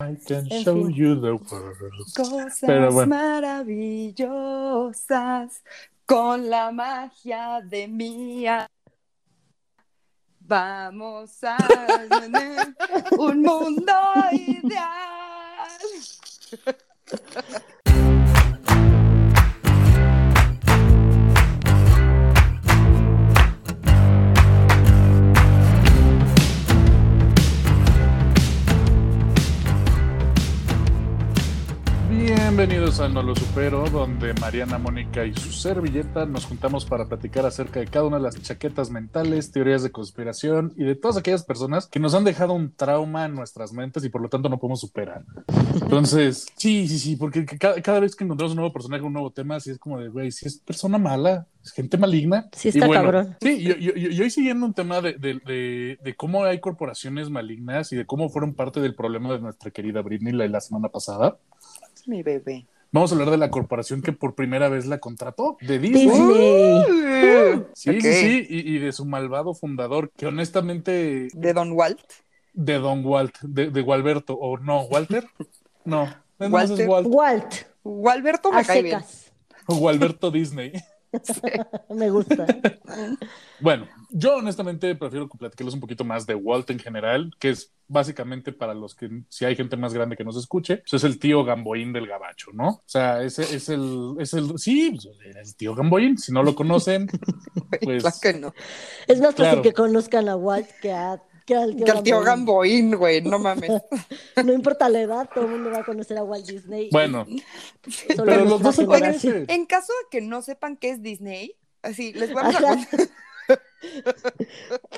I can En show fin. you the world. Cosas Pero bueno. maravillosas con la magia de mía. Vamos a tener un mundo ideal. Bienvenidos a No Lo Supero, donde Mariana, Mónica y su servilleta nos juntamos para platicar acerca de cada una de las chaquetas mentales, teorías de conspiración y de todas aquellas personas que nos han dejado un trauma en nuestras mentes y por lo tanto no podemos superar. Entonces, sí, sí, sí, porque cada, cada vez que encontramos un nuevo personaje, un nuevo tema, así es como de, güey, si es persona mala, es gente maligna. Sí, Y está bueno, cabrón. Sí, yo, yo, yo- yo hoy siguiendo un tema de, de- de- de cómo hay corporaciones malignas y de cómo fueron parte del problema de nuestra querida Britney la, la semana pasada. Mi bebé. Vamos a hablar de la corporación que por primera vez la contrató, de Disney. Disney. Sí, sí, sí, y, y de su malvado fundador, que honestamente, De Don Walt. de Don Walt, de, de Gualberto, o no, Walter, no, Walter. es Walt, Walt, Walberto me cae bien. secas. o Gualberto Disney. Me gusta. Bueno, yo honestamente prefiero que platiquemos un poquito más de Walt en general, que es básicamente para los que, si hay gente más grande que nos escuche, pues es el tío Gamboín del gabacho, ¿no? O sea, ese es el, es el, sí, pues, es el tío Gamboín, si no lo conocen, pues... Claro que no. Es más fácil Claro. que conozcan a Walt que, a, que al tío, Que al tío Gamboín. Güey, no mames. No importa la edad, todo el mundo va a conocer a Walt Disney. Bueno, Solo pero los dos se. En caso de que no sepan qué es Disney, así les voy a.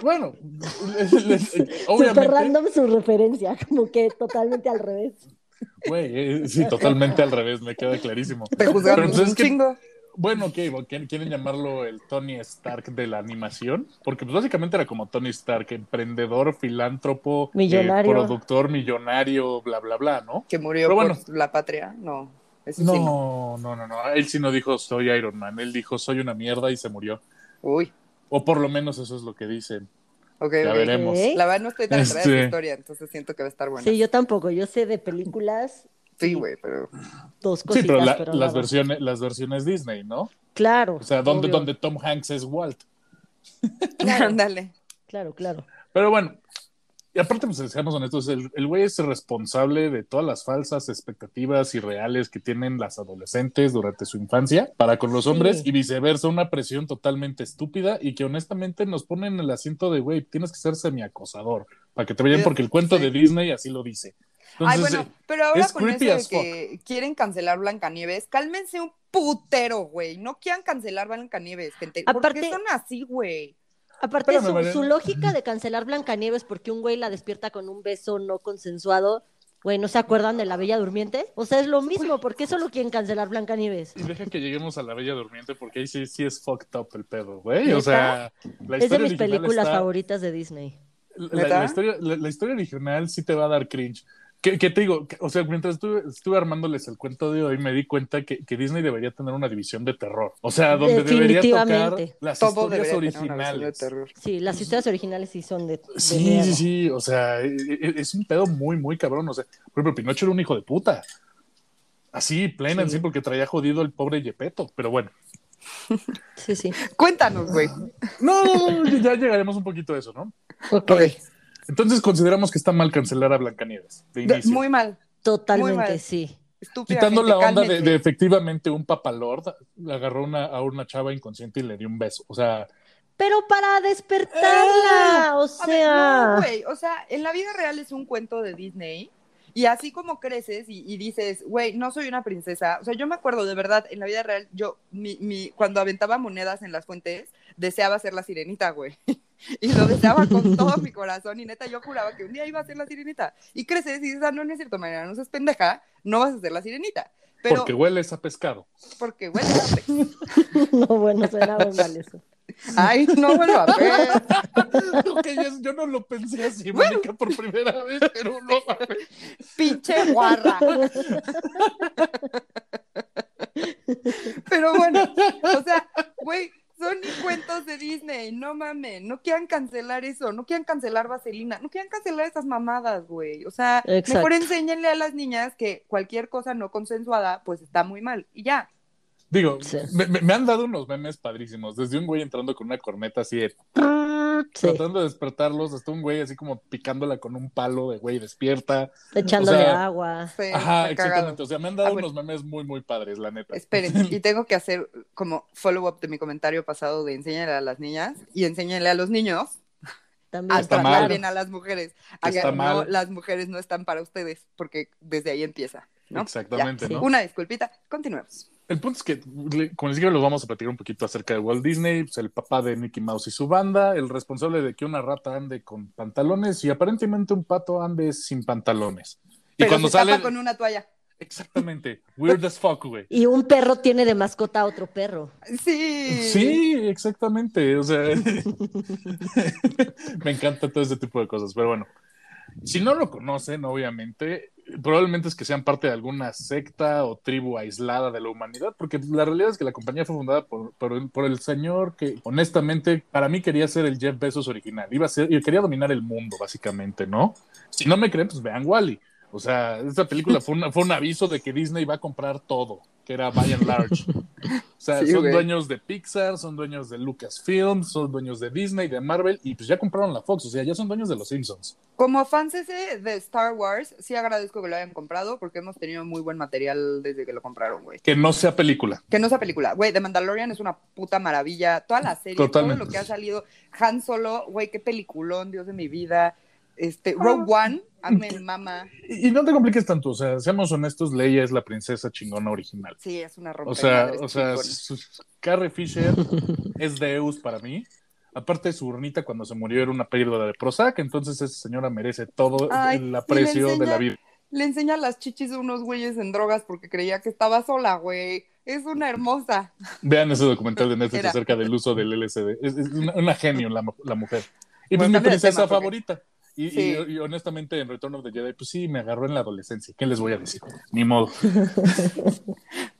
Bueno, les- les- Super obviamente, random su referencia, como que totalmente al revés. güey, eh, sí, totalmente al revés, me queda clarísimo. Te es un que- chingo. Bueno, ok, ¿quieren, quieren llamarlo el Tony Stark de la animación? Porque pues básicamente era como Tony Stark, emprendedor, filántropo, eh, Millonario. productor, millonario, bla, bla, bla, ¿no? Que murió Pero por bueno. la patria. No. Ese sí no. No, no, no, no. Él sí no dijo soy Iron Man, él dijo soy una mierda y se murió. Uy. O por lo menos eso es lo que dicen. Ok, Ya veremos. La verdad no estoy tan enterada de Este- la historia, entonces siento que va a estar buena. Sí, yo tampoco. Yo sé de películas, Sí, güey, pero. dos Sí, cositas, pero, la- pero las, versiones, las versiones Disney, ¿no? Claro. O sea, donde, obvio. donde Tom Hanks es Walt. Claro. Ándale. Claro, claro. Pero bueno, y aparte, pues seamos honestos, el, güey es responsable de todas las falsas expectativas irreales que tienen las adolescentes durante su infancia para con los Sí. hombres y viceversa, una presión totalmente estúpida y que honestamente nos pone en el asiento de, güey, tienes que ser semiacosador para que te vayan porque el cuento Sí. de Disney así lo dice. Ay, Entonces, bueno, pero ahora es con eso de que quieren cancelar Blancanieves, cálmense un putero, güey. No quieran cancelar Blancanieves, gente. ¿Por Aparte- qué son así, güey? Aparte, Espérame, su, lógica de cancelar Blancanieves porque un güey la despierta con un beso no consensuado, güey, ¿no se acuerdan de la Bella Durmiente? O sea, es lo mismo, ¿por qué solo quieren cancelar Blancanieves? Y deja que lleguemos a la Bella Durmiente porque ahí sí, sí es fucked up el pedo, güey. O sea, la Es de mis películas está- favoritas de Disney. La, historia, la, la historia original sí te va a dar cringe. Que, que te digo, o sea, mientras estuve, estuve armándoles el cuento de hoy, me di cuenta que, que Disney debería tener una división de terror. O sea, donde debería tocar las Todo historias originales. Sí, las historias originales sí son de, de Sí, miedo. sí, sí. O sea, e- e- es un pedo muy, muy cabrón. O sea, por ejemplo, Pinocho era un hijo de puta. Así, plena en Sí. sí, porque traía jodido el pobre Yepeto. Pero bueno. Sí, sí. Cuéntanos, güey. No, no, no, ya llegaremos un poquito a eso, ¿no? Ok, Ok. Entonces consideramos que está mal cancelar a Blancanieves. De inicio. muy mal. totalmente Muy mal. sí. Estúpida. Quitando la onda de, efectivamente un papalord agarró una, a una chava inconsciente y le dio un beso. O sea, Pero para despertarla, o A ver, sea... no, güey. O sea, en la vida real es un cuento de Disney. Y así como creces y, y dices, güey, no soy una princesa. O sea, yo me acuerdo de verdad, en la vida real, yo, mi, mi, cuando aventaba monedas en las fuentes, deseaba ser la sirenita, güey. Y lo deseaba con todo mi corazón. Y neta, yo juraba que un día iba a ser la sirenita. Y creces y dices, ah, no, no es cierto, Mariana, no seas pendeja, no vas a ser la sirenita. Pero porque hueles a pescado. porque, güey, a pez. No, bueno, suena muy mal eso. ay, no vuelvo a ver. Yo, yo no lo pensé así, Mónica, por primera vez, pero no mames. pinche guarra. Pero bueno, o sea, güey, son cuentos de Disney, no mames, no quieran cancelar eso, no quieran cancelar Vaselina, no quieran cancelar esas mamadas, güey. O sea, Exacto. mejor enséñenle a las niñas que cualquier cosa no consensuada, pues está muy mal. Y ya. Digo, Sí. me, me- me han dado unos memes padrísimos. Desde un güey entrando con una corneta así de Sí, tratando de despertarlos, hasta un güey así como picándola con un palo de güey, despierta. echándole o sea, agua. Sí, Ajá, cagado. exactamente. O sea, me han dado Ah, bueno. unos memes muy, muy padres, la neta. Esperen, y tengo que hacer como follow-up de mi comentario pasado de enséñale a las niñas y enséñale a los niños También, a Está tratar mal. bien a las mujeres. A que Está no, mal. las mujeres no están para ustedes, porque desde ahí empieza, ¿no? Exactamente, ¿no? Una disculpita, continuemos. El punto es que, como les digo, los vamos a platicar un poquito acerca de Walt Disney, pues, el papá de Mickey Mouse y su banda, el responsable de que una rata ande con pantalones y aparentemente un pato ande sin pantalones. Y Pero cuando se tapa sale. con una toalla. Exactamente. Weird as fuck, güey. Y un perro tiene de mascota a otro perro. Sí. Sí, exactamente. O sea, me encanta todo ese tipo de cosas. Pero bueno, si no lo conocen, obviamente, probablemente es que sean parte de alguna secta o tribu aislada de la humanidad, porque la realidad es que la compañía fue fundada por, el, el señor que, honestamente, para mí quería ser el Jeff Bezos original. Iba a ser, y quería dominar el mundo, básicamente, ¿no? Si no me creen, pues vean Wally. O sea, esta película fue, una- fue un aviso de que Disney va a comprar todo, que era by and large. O sea, Sí, son güey. dueños de Pixar, son dueños de Lucasfilm, son dueños de Disney, de Marvel, y pues ya compraron la Fox, o sea, ya son dueños de los Simpsons. Como fans ese de Star Wars, sí agradezco que lo hayan comprado porque hemos tenido muy buen material desde que lo compraron, güey. Que no sea película. Que no sea película, güey, The Mandalorian es una puta maravilla. Toda la serie, Totalmente. todo lo que ha salido. Han Solo, güey, qué peliculón, Dios de mi vida. Este, Rogue One, amen, mama. Y, y no te compliques tanto, o sea, seamos honestos, Leia es la princesa chingona original. Sí, es una rompe O sea, o sea, Carrie Fisher es Deus para mí. Aparte, su urnita cuando se murió era una pérdida de Prozac, entonces esa señora merece todo Ay, el aprecio de enseña- la vida. Le enseña las chichis de unos güeyes en drogas porque creía que estaba sola, güey. Es una hermosa. Vean ese documental de Netflix Era. acerca del uso del LSD. Es, es una, una genio la, la mujer. Y pues Bueno, mi de princesa tema, porque- favorita. Y, y- Sí. y honestamente, en Return of the Jedi, pues sí, me agarró en la adolescencia. ¿Qué les voy a decir? Ni modo.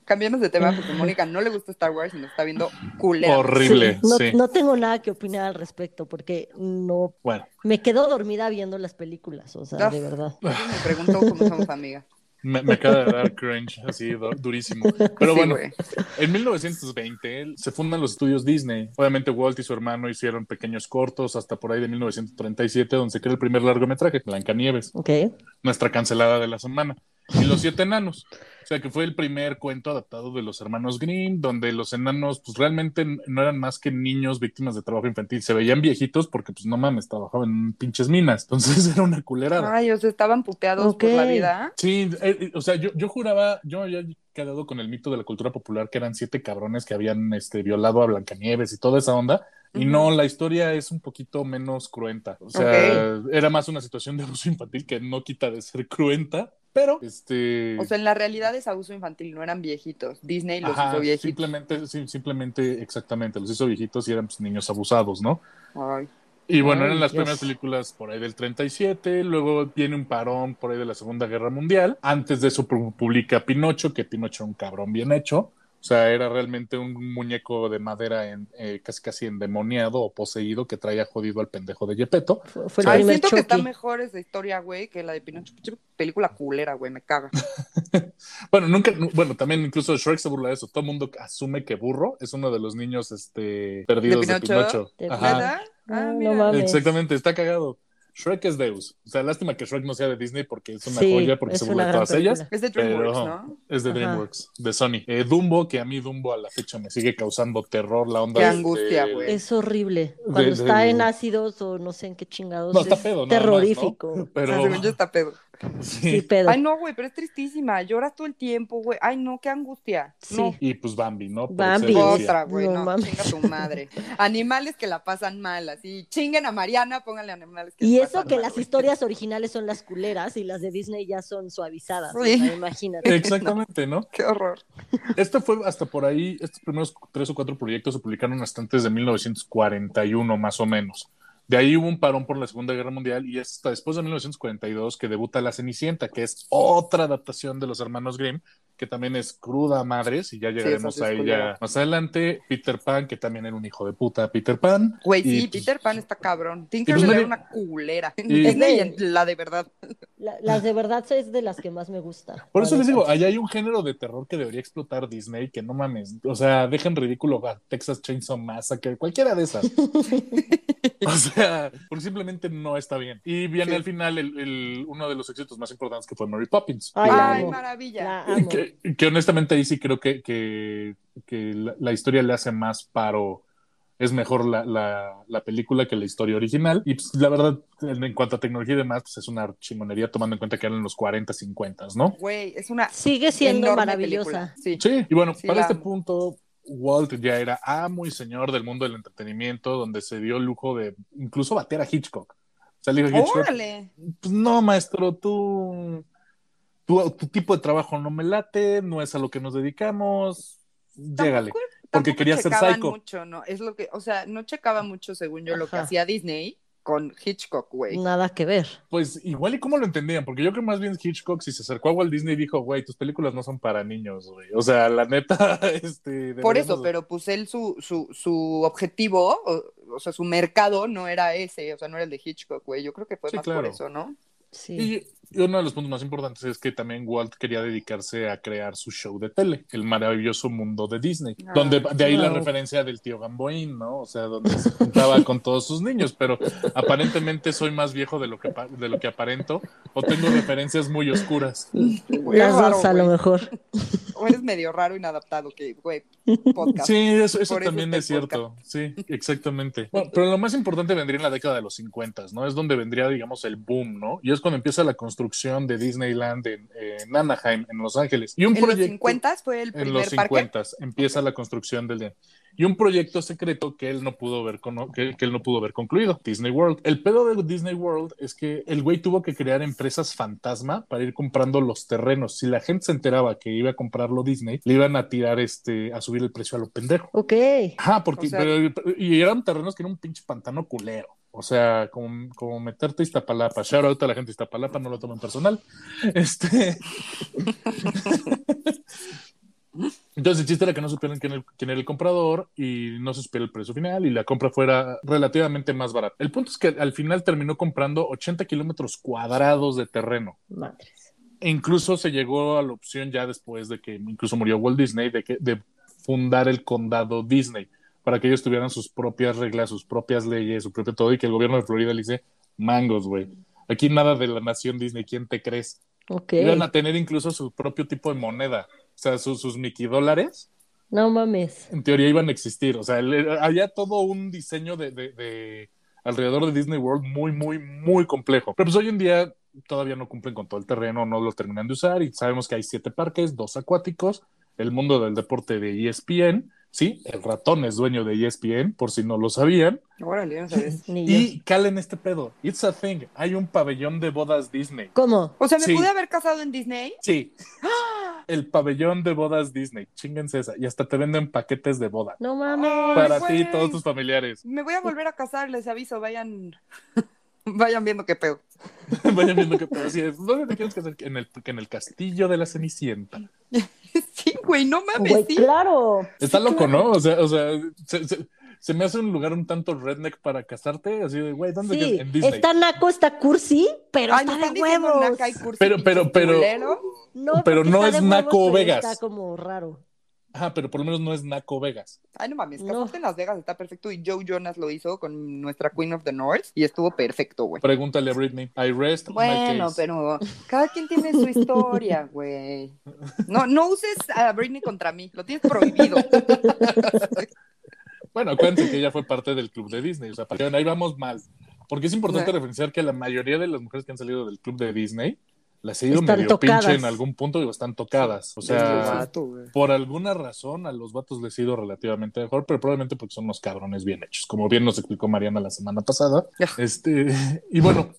Cambiemos de tema porque Mónica no le gusta Star Wars y nos está viendo culera. Horrible, Sí, no, sí. no tengo nada que opinar al respecto porque no Bueno, me quedo dormida viendo las películas, o sea, Ah. de verdad. Me pregunto cómo somos amigas. Me, me acaba de dar cringe, así, du- durísimo. Pero Sí, bueno, güey. En 1920 se fundan los estudios Disney. Obviamente Walt y su hermano hicieron pequeños cortos hasta por ahí de 1937, donde se crea el primer largometraje, Blancanieves, Ok. nuestra cancelada de la semana. Y Los Siete Enanos. O sea, que fue el primer cuento adaptado de los hermanos Grimm, donde los enanos, pues realmente no eran más que niños víctimas de trabajo infantil. Se veían viejitos porque, pues no mames, trabajaban en pinches minas. Entonces era una culerada. Ay, o sea, estaban puteados por Ok. la vida. Sí, eh, eh, o sea, yo, yo juraba, yo había quedado con el mito de la cultura popular que eran siete cabrones que habían este, violado a Blancanieves y toda esa onda. Y no, la historia es un poquito menos cruenta. O sea, era más una situación de abuso infantil que no quita de ser cruenta, pero este. O sea, en la realidad es abuso infantil, no eran viejitos. Disney los ajá, hizo viejitos. simplemente, sí, simplemente, exactamente, los hizo viejitos y eran pues, niños abusados, ¿no? Ay. Y bueno, Ay, eran las Dios. primeras películas por ahí del 37, luego viene un parón por ahí de la Segunda Guerra Mundial. Antes de eso pu- publica Pinocho, que Pinocho era un cabrón bien hecho. O sea, era realmente un muñeco de madera en, eh, casi casi endemoniado o poseído que traía jodido al pendejo de Gepetto. Fue, fue Ay, siento que está mejor esa historia, güey, que la de Pinocho. Película culera, güey, me caga. Bueno, nunca, nu- bueno, también incluso Shrek se burla de eso. Todo el mundo asume que Burro es uno de los niños este, perdidos de ¿De Pinocho. Pinocho? De Ajá. ¿Verdad? Ah, mira. no mames. Exactamente, está cagado. Shrek es Deus. O sea, lástima que Shrek no sea de Disney porque es una Sí, joya porque es se burla de todas ellas. película. Es de DreamWorks, Pero- ¿no? Es de Ajá. DreamWorks, de Sony. Eh, Dumbo, que a mí Dumbo a la fecha me sigue causando terror, la onda Qué de- angustia, de- güey. Es horrible. Cuando de- está en ácidos o no sé en qué chingados. No, está es pedo, más, ¿no? terrorífico. Pero Ah, según yo está pedo. Sí, sí. pedo. Ay, no, güey, pero es tristísima. Lloras todo el tiempo, güey. Ay, no, qué angustia. Sí. No. Y pues Bambi, ¿no? Por Bambi. Otra, güey, No no, chinga tu madre. Animales que la pasan mal, así. Chinguen a Mariana, pónganle animales que Y la eso pasan que mal, las historias originales son las culeras y las de Disney ya son suavizadas. o Sí. sea, imagínate. Exactamente, ¿no? Qué horror. Este fue hasta por ahí, estos primeros tres o cuatro proyectos se publicaron hasta antes de 1941, más o menos. De ahí hubo un parón por la Segunda Guerra Mundial y es hasta después de 1942 que debuta La Cenicienta, que es otra adaptación de los hermanos Grimm, que también es cruda a madres, y ya llegaremos sí a ella culera. más adelante. Peter Pan, que también era un hijo de puta, Peter Pan. Güey, Y, sí, pues, Peter Pan está cabrón. pues, Tinkerbell nadie- era una culera. Y- la de verdad. La- las de verdad es de las que más me gusta. Por eso les digo, allá hay un género de terror que debería explotar Disney, que no mames, o sea, dejen ridículo a Texas Chainsaw Massacre, cualquiera de esas. o sea, porque simplemente no está bien. Y viene Sí. al final el, el- uno de los éxitos más importantes que fue Mary Poppins. Ay, maravilla. La amo. Que, que honestamente ahí sí creo que, que, que la, la historia le hace más paro. Es mejor la, la, la película que la historia original. Y pues, la verdad, en, en cuanto a tecnología y demás, pues es una chingonería tomando en cuenta que eran los 40, 50, ¿no? Güey, es una Sigue siendo maravillosa. Sí. Sí, y bueno, Sí, para este amo. punto, Walt ya era amo y señor del mundo del entretenimiento, donde se dio el lujo de incluso bater a Hitchcock. O sea, le dijo a Hitchcock, Órale. pues no, maestro, tú, tu tipo de trabajo no me late, no es a lo que nos dedicamos, llégale. Tampoco- Porque tampoco quería ser psycho. mucho, ¿no? Es lo que, o sea, no checaba mucho, según yo, lo que hacía Disney con Hitchcock, güey. Nada que ver. Pues igual y cómo lo entendían, porque yo creo más bien Hitchcock si se acercó a Walt Disney dijo, güey, tus películas no son para niños, güey. O sea, la neta, este... Por eso, pero pues él, su, su, su objetivo, o, o sea, su mercado no era ese, o sea, no era el de Hitchcock, güey. Yo creo que fue Sí, más claro. por eso, ¿no? Sí. Y uno de los puntos más importantes es que también Walt quería dedicarse a crear su show de tele, el maravilloso mundo de Disney, Ah, donde de ahí la referencia del tío Gamboín, ¿no? O sea, donde se juntaba con todos sus niños, pero aparentemente soy más viejo de lo que de lo que aparento o tengo referencias muy oscuras. Las raro, dos a lo mejor. O eres medio raro, inadaptado, que, güey, podcast. Sí, eso, eso también es cierto. Sí, exactamente. Bueno, pero lo más importante vendría en la década de los 50, ¿no? Es donde vendría, digamos, el boom, ¿no? Y es cuando empieza la construcción de Disneyland en, en Anaheim, en Los Ángeles. Y un En los proyecto 50 fue el en primer los parque. 50 empieza la construcción del y un proyecto secreto que él no pudo ver con- que, que él no pudo ver concluido, Disney World. El pedo de Disney World es que el güey tuvo que crear empresas fantasma para ir comprando los terrenos. Si la gente se enteraba que iba a comprarlo Disney, le iban a tirar este a subir el precio a lo pendejo. Ok. Ajá, porque O sea- pero- y eran terrenos que era un pinche pantano culero. O sea, como, como meterte a Iztapalapa. Shout out a la gente de Iztapalapa, no lo tomen personal. Este. Entonces el chiste era que no supieran quién, era el comprador y no se supiera el precio final y la compra fuera relativamente más barata. El punto es que al final terminó comprando 80 kilómetros cuadrados de terreno. Madres. E incluso se llegó a la opción ya después de que incluso murió Walt Disney de, que, de fundar el condado Disney para que ellos tuvieran sus propias reglas, sus propias leyes, su propio todo y que el gobierno de Florida le dice mangos, güey. Aquí nada de la nación Disney, ¿quién te crees? Ok. Iban a tener incluso su propio tipo de moneda, o sea, sus, sus Mickey dólares, No mames. en teoría iban a existir, o sea, el- había todo un diseño de, de- de alrededor de Disney World muy, muy, muy complejo. Pero pues hoy en día todavía no cumplen con todo el terreno, no lo terminan de usar y sabemos que hay siete parques, dos acuáticos, el mundo del deporte de ESPN, sí, el ratón es dueño de ESPN, por si no lo sabían, Órale, no sabes. Ni yo. y calen este pedo, it's a thing, hay un pabellón de bodas Disney. ¿Cómo? O sea, ¿me Sí. pude haber casado en Disney? Sí. El pabellón de bodas Disney. Chinguense esa. Y hasta te venden paquetes de boda. No mames. Para ti y todos tus familiares. Me voy a volver a casar, les aviso, vayan, vayan viendo qué pedo. Vayan viendo así es. ¿Dónde te quieres casar? En el, en el castillo de la Cenicienta. Sí, güey, no mames, Güey, sí. claro. Está Sí, loco, claro. ¿no? O sea, o sea se, se- se me hace un lugar un tanto redneck para casarte. Así de, güey, ¿dónde Sí, quieres? En Disney. está naco, está cursi, pero Ay, está de huevos. naca y cursi, Pero- pero- pero- culero. No, Pero no es naco Vegas. Está como raro. Ajá, pero por lo menos no es Naco Vegas. Ay, no mames, No. casarte en Las Vegas está perfecto y Joe Jonas lo hizo con nuestra Queen of the North y estuvo perfecto, güey. Pregúntale a Britney. I rest my Bueno, case. pero cada quien tiene su historia, güey. No, no uses a Britney contra mí, lo tienes prohibido. Bueno, acuérdense que ella fue parte del club de Disney. O sea, para que ahí vamos mal. Porque es importante Sí. referenciar que la mayoría de las mujeres que han salido del club de Disney las he ido Están medio tocadas. pinche en algún punto y están tocadas. O sea, vato, por alguna razón a los vatos les ha ido relativamente mejor, pero probablemente porque son unos cabrones bien hechos, como bien nos explicó Mariana la semana pasada. Este, y bueno,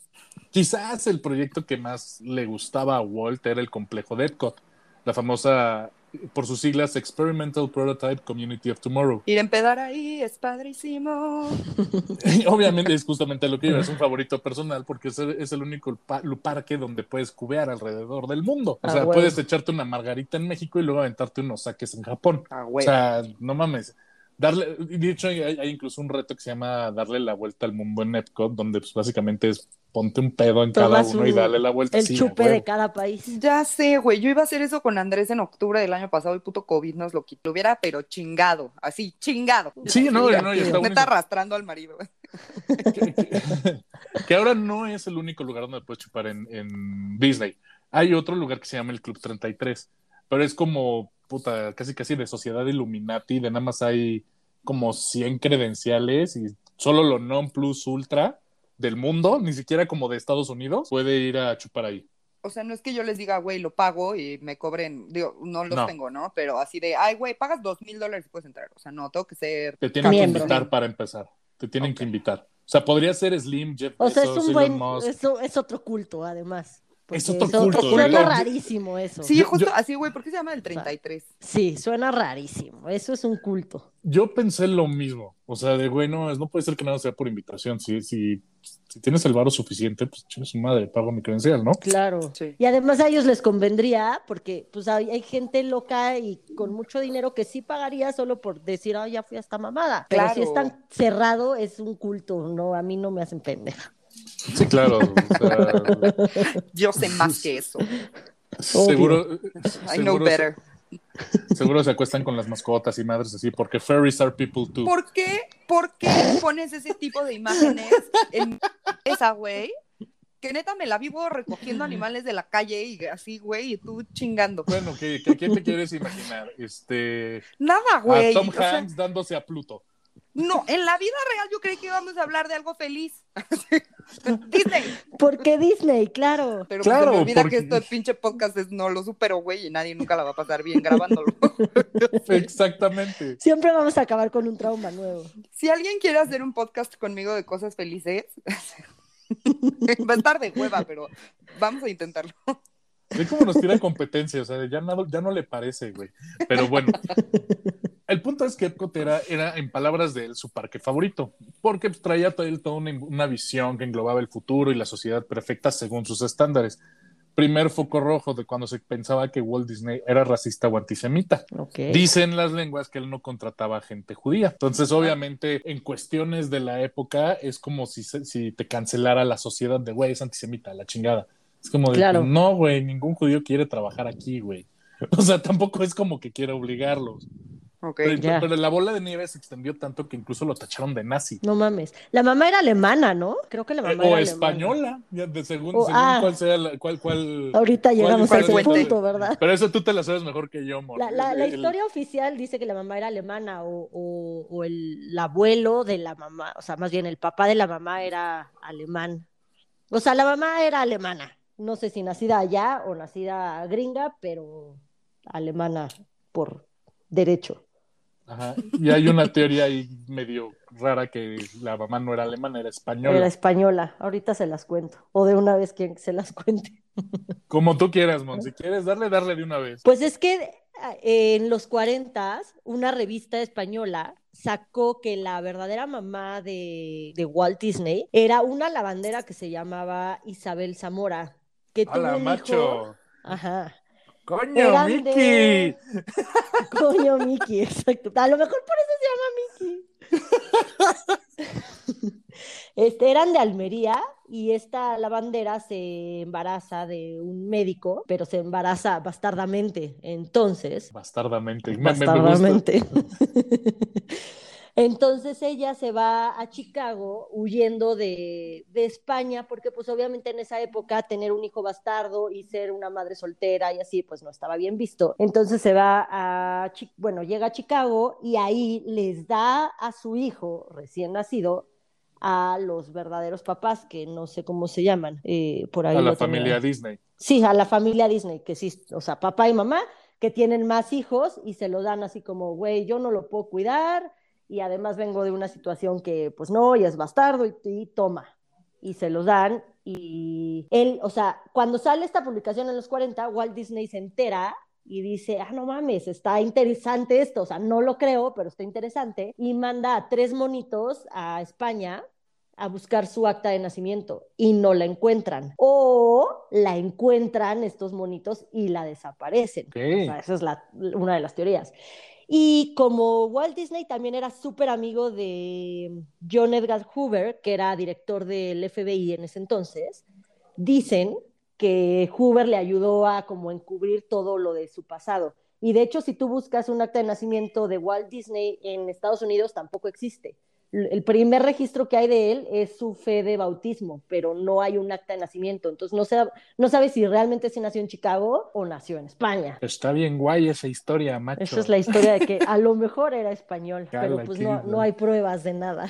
quizás el proyecto que más le gustaba a Walt era el complejo de Epcot, la famosa por sus siglas Experimental Prototype Community of Tomorrow. Ir a empedar ahí es padrísimo. Obviamente es justamente lo que iba, es un favorito personal porque es el, es el único pa- parque donde puedes cubear alrededor del mundo. O Ah, sea, puedes echarte una margarita en México y luego aventarte unos saques en Japón. Ah, O sea, no mames. Darle, de hecho, hay, hay incluso un reto que se llama darle la vuelta al mundo en Epcot, donde pues básicamente es ponte un pedo en cada uno y dale la vuelta. El Sí, chupe de cada país. Ya sé, güey. Yo iba a hacer eso con Andrés en octubre del año pasado y puto COVID nos lo quitó. Lo hubiera, pero chingado. Así, chingado. Sí, no, no, y está Neta buenísimo. arrastrando al marido. que, que- que ahora no es el único lugar donde puedes chupar en, en Disney. Hay otro lugar que se llama el Club 33, pero es como, puta, casi casi de sociedad Illuminati, de nada más hay como 100 credenciales y solo lo non plus ultra del mundo, ni siquiera como de Estados Unidos, puede ir a chupar ahí. O sea, no es que yo les diga, güey, lo pago y me cobren, digo, no los No. tengo, ¿no? Pero así de, ay, güey, pagas dos mil dólares y puedes entrar. O sea, no, tengo que ser. Te tienen Miembro. que invitar para empezar. Te tienen que invitar. O sea, podría ser Slim, Jeff O sea, es Bezos, un Elon buen, Musk. eso es otro culto, además. Es otro eso- culto, Suena rarísimo eso. Sí, Yo- justo yo- así, güey, ¿por qué se llama el 33? Sí, suena rarísimo. Eso es un culto. Yo pensé lo mismo. O sea, de güey, no, puede ser que nada sea por invitación. Si, si, si tienes el varo suficiente, pues su madre, pago mi credencial, ¿no? Claro. Sí. Y además a ellos les convendría, porque pues hay, hay gente loca y con mucho dinero que sí pagaría solo por decir, ah, ya fui a esta mamada. Pero si Claro. es tan cerrado, es un culto. No, a mí no me hacen pendeja. Sí, claro. O sea, Yo sé más que eso. seguro, I know seguro, better. seguro se acuestan con las mascotas y madres así, porque furries are people too. ¿Por qué, ¿Por qué pones ese tipo de imágenes en esa, güey? Que neta me la vivo recogiendo animales de la calle y así, güey, y tú chingando. Bueno, ¿qué, qué, qué te quieres imaginar? Este, Nada, a güey. Tom o sea, Hanks dándose a Pluto. No, en la vida real yo creí que íbamos a hablar de algo feliz. Disney. Porque Disney, claro. Pero Claro, pues se me olvida porque- que esto de pinche podcast es no lo supero, güey, y nadie nunca la va a pasar bien grabándolo. Exactamente. Siempre vamos a acabar con un trauma nuevo. si alguien quiere hacer un podcast conmigo de cosas felices, va a estar de hueva, pero vamos a intentarlo. Ve cómo nos tira competencia, o sea, ya no, ya no le parece, güey. Pero bueno, el punto es que Epcot era, era, en palabras de él, su parque favorito, porque traía todo él toda una, una visión que englobaba el futuro y la sociedad perfecta según sus estándares. Primer foco rojo de cuando se pensaba que Walt Disney era racista o antisemita. Ok. Dicen las lenguas que él no contrataba gente judía. Entonces, obviamente, en cuestiones de la época, es como si, si te cancelara la sociedad de, güey, es antisemita, la chingada. Es como de, Claro. no, güey, ningún judío quiere trabajar aquí, güey. O sea, tampoco es como que quiera obligarlos. Pero, ya. pero la bola de nieve se extendió tanto que incluso lo tacharon de nazi. No mames. La mamá era alemana, ¿no? Creo que la mamá Eh, o era española, ya de según, O- según ah. cuál sea, la- cuál, cuál... Ahorita llegamos a ese punto, ¿verdad? Pero eso tú te la sabes mejor que yo, amor. La, la- la El- historia oficial dice que la mamá era alemana o, o- o el, el abuelo de la mamá, o sea, más bien el papá de la mamá era alemán. O sea, la mamá era alemana. No sé si nacida allá o nacida gringa, pero alemana por derecho. Ajá. Y hay una teoría ahí medio rara que la mamá no era alemana, era española. Era española. Ahorita se las cuento. O de una vez quien se las cuente. Como tú quieras, Mon. Si quieres darle, darle de una vez. Pues es que eh, en los 40 una revista española sacó que la verdadera mamá de, de Walt Disney era una lavandera que se llamaba Isabel Zamora, que tuvo ¡Hala, un macho! hijo. Ajá. ¡Coño, Eran Mickey! de- Coño, Mickey, exacto. A lo mejor por eso se llama Mickey. Este, eran de Almería y esta lavandera se embaraza de un médico, pero se embaraza bastardamente. Entonces, Bastardamente. Me- me- me gusta. Entonces ella se va a Chicago huyendo de, de España, porque pues obviamente en esa época tener un hijo bastardo y ser una madre soltera y así, pues no estaba bien visto. Entonces se va a, bueno, llega a Chicago y ahí les da a su hijo recién nacido a los verdaderos papás, que no sé cómo se llaman, eh, por ahí A la familia Disney. Sí, a la familia Disney, que sí, o sea, papá y mamá, que tienen más hijos y se lo dan así como, güey, yo no lo puedo cuidar y además vengo de una situación que, pues no, y es bastardo y, y toma. Y se los dan y él, o sea, cuando sale esta publicación en los 40, Walt Disney se entera y dice, ah, no mames, está interesante esto, o sea, no lo creo, pero está interesante, y manda a tres monitos a España a buscar su acta de nacimiento y no la encuentran. O la encuentran estos monitos y la desaparecen. Ok. O sea, esa es la- una de las teorías. Y como Walt Disney también era súper amigo de John Edgar Hoover, que era director del FBI en ese entonces, dicen que Hoover le ayudó a como encubrir todo lo de su pasado. Y de hecho, si tú buscas un acta de nacimiento de Walt Disney en Estados Unidos, tampoco existe. El primer registro que hay de él es su fe de bautismo, pero no hay un acta de nacimiento. Entonces no, se, no sabes si realmente se nació en Chicago o nació en España. Está bien guay esa historia, macho. Esa es la historia de que a lo mejor era español, pero pues no, hay pruebas de nada.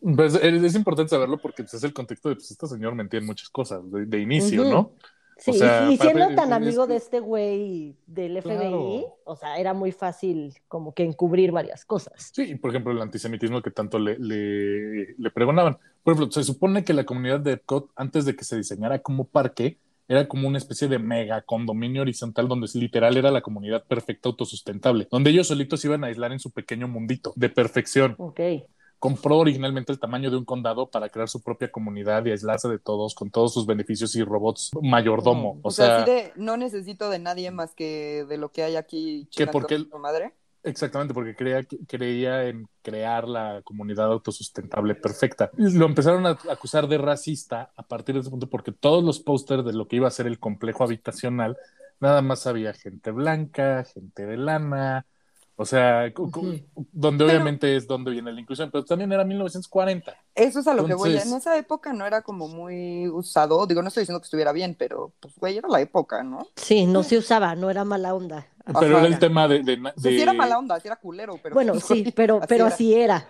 Pues, es, es importante saberlo porque pues, es el contexto de pues este señor mentía en muchas cosas de, de inicio. ¿no? Sí, sea, y, siendo tan amigo de este güey del FBI, Claro. o sea, era muy fácil como que encubrir varias cosas. Sí, por ejemplo, el antisemitismo que tanto le, le, le pregonaban. Por ejemplo, se supone que la comunidad de Epcot, antes de que se diseñara como parque, era como una especie de mega condominio horizontal donde literal era la comunidad perfecta autosustentable, donde ellos solitos iban a aislar en su pequeño mundito de perfección. Ok. Compró originalmente el tamaño de un condado para crear su propia comunidad y aislarse de todos con todos sus beneficios y robots mayordomo. O, sea, sea, así de no necesito de nadie más que de lo que hay aquí. Que porque madre. Exactamente, porque creía, creía en crear la comunidad autosustentable perfecta. Lo empezaron a acusar de racista a partir de ese punto, porque todos los pósters de lo que iba a ser el complejo habitacional, nada más había gente blanca, gente de lana, o sea, donde obviamente es donde viene la inclusión, pero también era 1940. Eso es a lo que voy. En esa época no era como muy usado. Digo, no estoy diciendo que estuviera bien, pero pues, güey, era la época, ¿no? Sí, no se usaba, no era mala onda. Pero Ajá. era el tema de... de- O sea, sí de- era mala onda, sí era culero, pero. Bueno, pues, sí, pero, pero era. así era.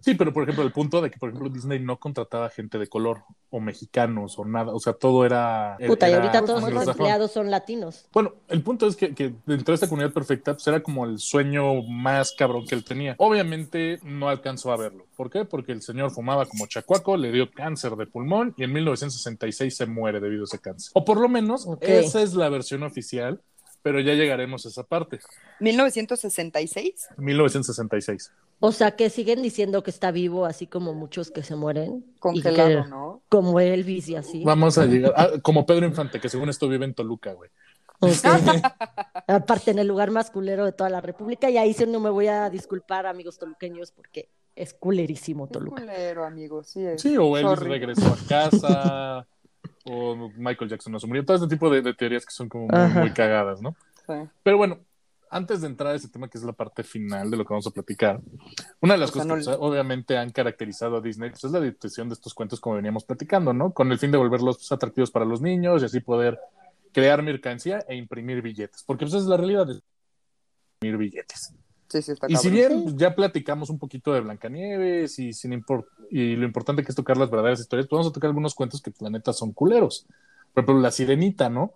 Sí, pero por ejemplo, el punto de que, por ejemplo, Disney no contrataba gente de color o mexicanos o nada, o sea, todo era... Puta, y ahorita todos los empleados son latinos. Bueno, el punto es que, que dentro de esta comunidad perfecta, pues era como el sueño más cabrón que él tenía. Obviamente no alcanzó a verlo. ¿Por qué? Porque el señor fumaba como chacuaco, le dio cáncer de pulmón y en 1966 se muere debido a ese cáncer. O por lo menos, esa es la versión oficial, pero ya llegaremos a esa parte. 1966. 1966. O sea, que siguen diciendo que está vivo, así como muchos que se mueren. Congelado, que- ¿no? Como Elvis y así. Vamos a llegar, ah, como Pedro Infante, que según esto vive en Toluca, güey. Ok. Aparte, en el lugar más culero de toda la República. Y ahí sí no me voy a disculpar, amigos toluqueños, porque es culerísimo Es Toluca. culero, amigo, sí es. Sí, o Elvis Sorry. regresó a casa, o Michael Jackson no se murió. Todo este tipo de, de teorías que son como muy, muy cagadas, ¿no? Sí. Pero bueno, antes de entrar a ese tema, que es la parte final de lo que vamos a platicar, una de las O sea, cosas no- que pues, obviamente han caracterizado a Disney pues, es la adaptación de estos cuentos como veníamos platicando, ¿no? Con el fin de volverlos pues, atractivos para los niños y así poder crear mercancía e imprimir billetes, porque pues, esa es la realidad de imprimir billetes. Sí, sí, está Y si bien pues, ya platicamos un poquito de Blancanieves y, sin impor- y lo importante que es tocar las verdaderas historias, pues vamos a tocar algunos cuentos que, la neta, son culeros. Por ejemplo, La Sirenita, ¿no?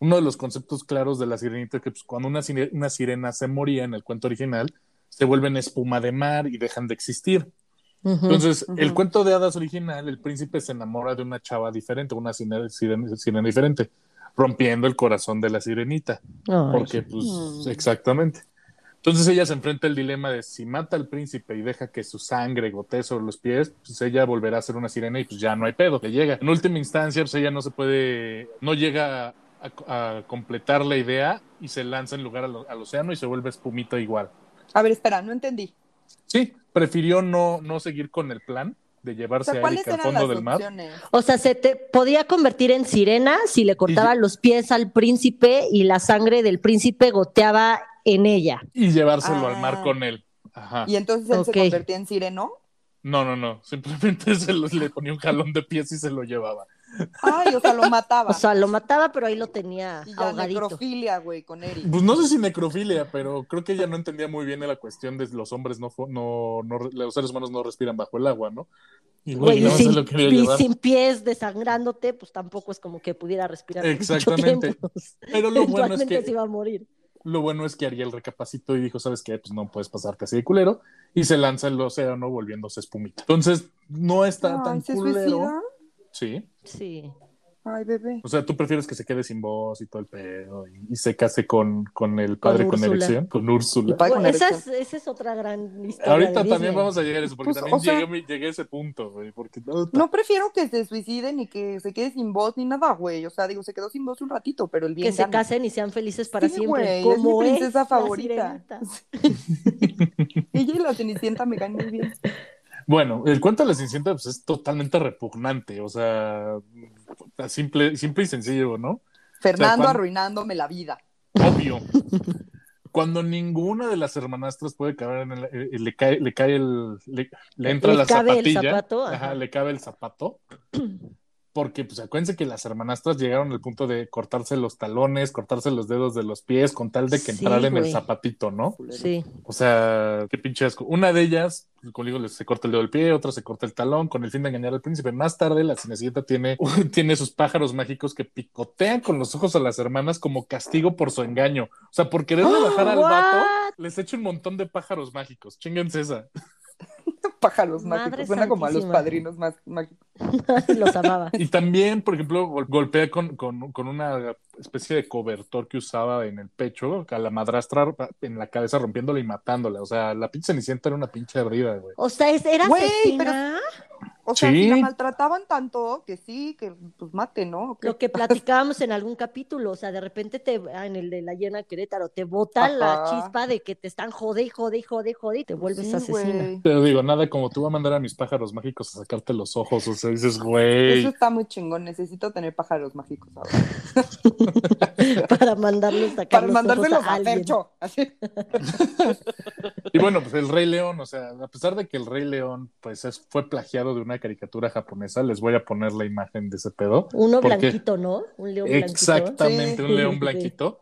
Uno de los conceptos claros de La Sirenita es que pues, cuando una, sire- una sirena se moría en el cuento original, se vuelven espuma de mar y dejan de existir. Entonces, el cuento de hadas original, el príncipe se enamora de una chava diferente, una sirena, sirena- sirena diferente, rompiendo el corazón de la sirenita. Ay. Porque, pues, Mm. exactamente. Entonces ella se enfrenta al dilema de si mata al príncipe y deja que su sangre gotee sobre los pies, pues ella volverá a ser una sirena y pues ya no hay pedo. Le llega. En última instancia, pues ella no se puede, no llega a, a completar la idea y se lanza en lugar al, al océano y se vuelve espumita igual. A ver, espera, no entendí. Sí, prefirió no, no seguir con el plan de O llevarse sea, a ¿cuáles Erika al fondo del mar. O sea, se te podía convertir en sirena si le cortaba los pies al príncipe y la sangre del príncipe goteaba en ella. Y llevárselo al mar Ah. con él. Ajá. Y entonces él se convertía en sireno. No, no, no. Simplemente se lo- le ponía un jalón de pies y se lo llevaba. Ay, o sea, lo mataba. O sea, lo mataba, pero ahí lo tenía y ya ahogadito. necrofilia, güey, con Eric. Pues no sé si necrofilia, pero creo que ella no entendía muy bien la cuestión de los hombres no, no, no los seres humanos no respiran bajo el agua, ¿no? Y, güey, y no se sin, y sin pies desangrándote, pues tampoco es como que pudiera respirar por mucho Exactamente. tiempo. Pero lo bueno es que se iba a morir. Lo bueno es que Ariel recapacitó y dijo, ¿sabes qué? Pues no puedes pasarte así de culero y se lanza al océano volviéndose espumita. Entonces, no está Ay, tan ¿se culero. suicida? Sí. Sí. Ay, bebé. O sea, tú prefieres que se quede sin voz y todo el pedo y, y se case con, con el padre con, erección, con Úrsula. Bueno, con esa, es, esa es otra gran historia. Ahorita también Disney. vamos a llegar a eso, porque Pues, también sea- llegué, a mi- llegué a ese punto, güey, porque no, No prefiero que se suiciden ni que se quede sin voz ni nada, güey. O sea, digo, se quedó sin voz un ratito, pero el bien Que se casen y sean felices para Sí, siempre. güey, es como mi princesa la favorita. Ella y la Cenicienta me caen muy bien. Bueno, el cuento de la Cenicienta pues, es totalmente repugnante, o sea, simple, simple y sencillo, ¿no? Fernando cuando- arruinándome la vida. Obvio. Cuando ninguna de las hermanastras puede caber en el, eh, le cae, le cae el, le, le entra Le la cabe el zapato, ajá, ajá. le cabe el zapato, porque pues acuérdense que las hermanastras llegaron al punto de cortarse los talones, cortarse los dedos de los pies con tal de que Sí, entrara en el zapatito, ¿no? Sí. O sea, qué pinche asco. Una de ellas, como digo, se corta el dedo del pie, otra se corta el talón con el fin de engañar al príncipe. Más tarde, la Cenicienta tiene, tiene sus pájaros mágicos que picotean con los ojos a las hermanas como castigo por su engaño. O sea, por quererle bajar al vato, les echa un montón de pájaros mágicos. Chinguense esa. Pájaros Madre mágicos. Suena como a los padrinos más mágicos. Los amaba. Y también, por ejemplo, gol- golpea con, con, con una especie de cobertor que usaba en el pecho a la madrastra en la cabeza rompiéndola y matándola. O sea, la pinche Cenicienta era una pinche ardida, güey. O sea, ¿es- ¿era Güey, asesina? O sea, Sí. si la maltrataban tanto, que sí, que pues mate, ¿no? Lo que platicábamos en algún capítulo, o sea, de repente te, ah, en el de la llena Querétaro, te bota la chispa de que te están jode y jode y jode y jode y te vuelves Sí, asesina. güey. Pero digo, nada como tú vas a mandar a mis pájaros mágicos a sacarte los ojos. O sea, dices, güey. Eso está muy chingón. Necesito tener pájaros mágicos ahora. Para mandarlos a Para los mandárselos ojos a a. Así. Y bueno, pues el Rey León, o sea, a pesar de que el Rey León, pues es, fue plagiado de una caricatura japonesa, les voy a poner la imagen de ese pedo. Uno Porque- blanquito, ¿no? Un león blanquito. Exactamente, Sí. un león Sí. blanquito.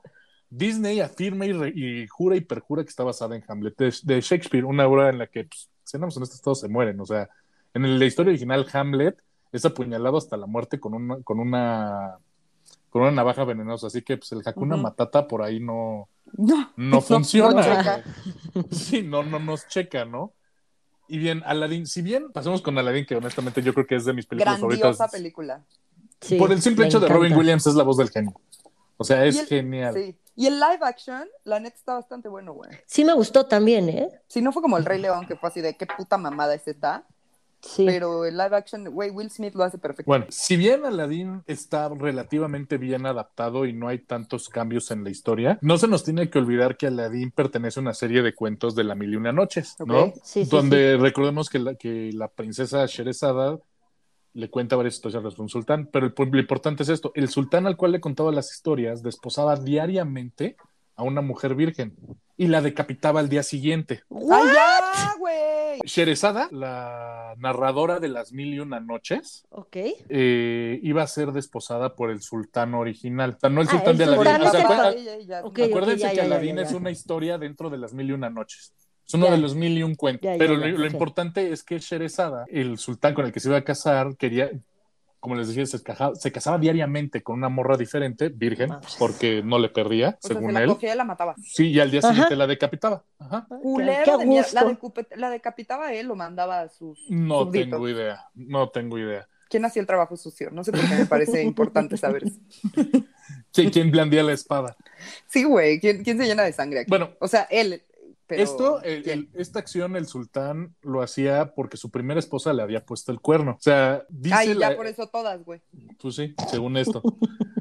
Disney afirma y, re- y jura y perjura que está basada en Hamlet de, de Shakespeare, una obra en la que, pues, seamos honestos, todos se mueren. O sea, en la historia original, Hamlet es apuñalado hasta la muerte con una, con una, con una navaja venenosa. Así que, pues, el Hakuna Ujú. Matata por ahí no, No. no funciona. no checa. Sí, no, no nos checa, ¿no? Y bien, Aladdin, si bien pasemos con Aladdin, que honestamente yo creo que es de mis películas Grandiosa favoritas. película. Sí, por el simple hecho de Robin encanta. Williams es la voz del genio. O sea, es el- genial. Sí. Y el live action, la neta está bastante bueno, güey. Sí me gustó también, ¿eh? Si no fue como el Rey León, que fue así de qué puta mamada es esta. Sí. Pero el live action, güey, Will Smith lo hace perfecto. Bueno, si bien Aladdin está relativamente bien adaptado y no hay tantos cambios en la historia, no se nos tiene que olvidar que Aladdin pertenece a una serie de cuentos de la mil y una noches, ¿no? Sí, sí, Donde recordemos que la, que la princesa Sherezada le cuenta varias historias a un sultán, pero el- lo importante es esto, el sultán al cual le contaba las historias desposaba diariamente a una mujer virgen y la decapitaba al día siguiente. ¡Ay, ya, güey! Sherezada, la narradora de las mil y una noches, Ok. eh, iba a ser desposada por el sultán original. O sea, no el Ah, sultán el de Aladín. O sea, ya. Acuérdense que ya, ya, Aladín ya, es una historia dentro de las mil y una noches. Es uno Ya. de los mil y un cuentos. Ya, ya, Pero ya, lo, importante es que Sherezada, el sultán con el que se iba a casar, quería, como les decía, se, caja- se casaba diariamente con una morra diferente, virgen, porque no le perdía, O sea, según se la él. cogía y la mataba. Sí, y al día Ajá. siguiente la decapitaba. Ajá. Culero qué de. La, decupe- la decapitaba él o mandaba a sus No tengo idea, no tengo idea. ¿Quién hacía el trabajo sucio? No sé por qué me parece importante saber eso. ¿Quién, quién blandía la espada? Sí, güey. ¿Quién, quién se llena de sangre aquí? Bueno, O sea, él. Pero, Esto, el- ¿quién? el- esta acción, el sultán lo hacía porque su primera esposa le había puesto el cuerno. O sea, dice Ay, ya la- por eso todas, güey. Pues sí, según esto.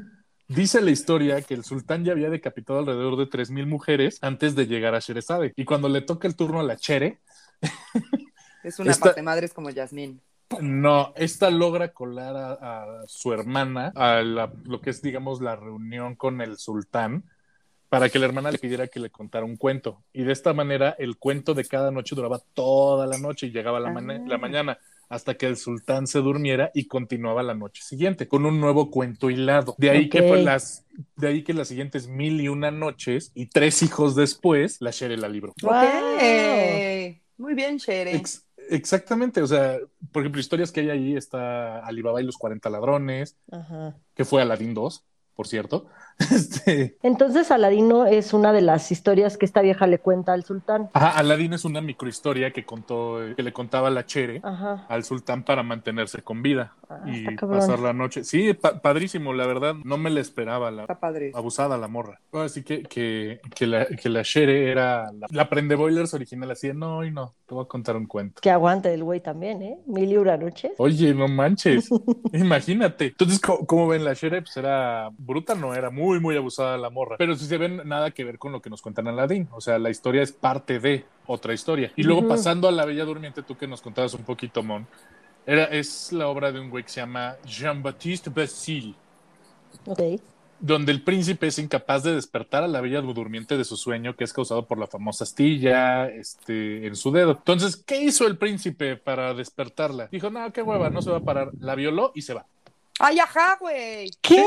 Dice la historia que el sultán ya había decapitado alrededor de 3.000 mujeres antes de llegar a Sherezade. Y cuando le toca el turno a la Chere, Es una Esta- parte madres como Yasmín. no, esta logra colar a, a su hermana a la- lo que es, digamos, la reunión con el sultán para que la hermana le pidiera que le contara un cuento. Y de esta manera, el cuento de cada noche duraba toda la noche y llegaba la, Ah. la mañana hasta que el sultán se durmiera y continuaba la noche siguiente con un nuevo cuento hilado. De ahí que pues, las de ahí que las siguientes mil y una noches y tres hijos después la Shere la libró. Wow. Ok. Muy bien, Shere. Ex- exactamente, o sea, por ejemplo, historias que hay ahí está Alibaba y los 40 ladrones, Ajá. que fue Aladdin 2, por cierto. Este, Entonces Aladino es una de las historias que esta vieja le cuenta al sultán. ajá, Aladdin es una microhistoria que contó, eh, que le contaba la Chere Ajá. al sultán para mantenerse con vida Ah, y pasar la noche. Sí, pa- padrísimo, la verdad, no me la esperaba, la, Está padre. abusada la morra. Así que, que, que la, que la Shere era la, la prende boilers original, así de, no, y no, te voy a contar un cuento. Que aguante el güey también, ¿eh? Mil y una noches. Oye, no manches, imagínate. Entonces, ¿cómo, cómo ven la Shere? Pues era bruta, no, era muy, muy abusada la morra. Pero si se ven nada que ver con lo que nos cuentan Aladdin. O sea, la historia es parte de otra historia. Y luego Ujú. pasando a La Bella Durmiente, tú que nos contabas un poquito, Mon, era, es la obra de un güey que se llama Jean-Baptiste Basile. Ok. donde el príncipe es incapaz de despertar a la bella durmiente de su sueño, que es causado por la famosa astilla este, en su dedo. Entonces, ¿qué hizo el príncipe para despertarla? Dijo, no, qué hueva, no se va a parar. La violó y se va. ¡Ay, ajá, güey! ¿Qué?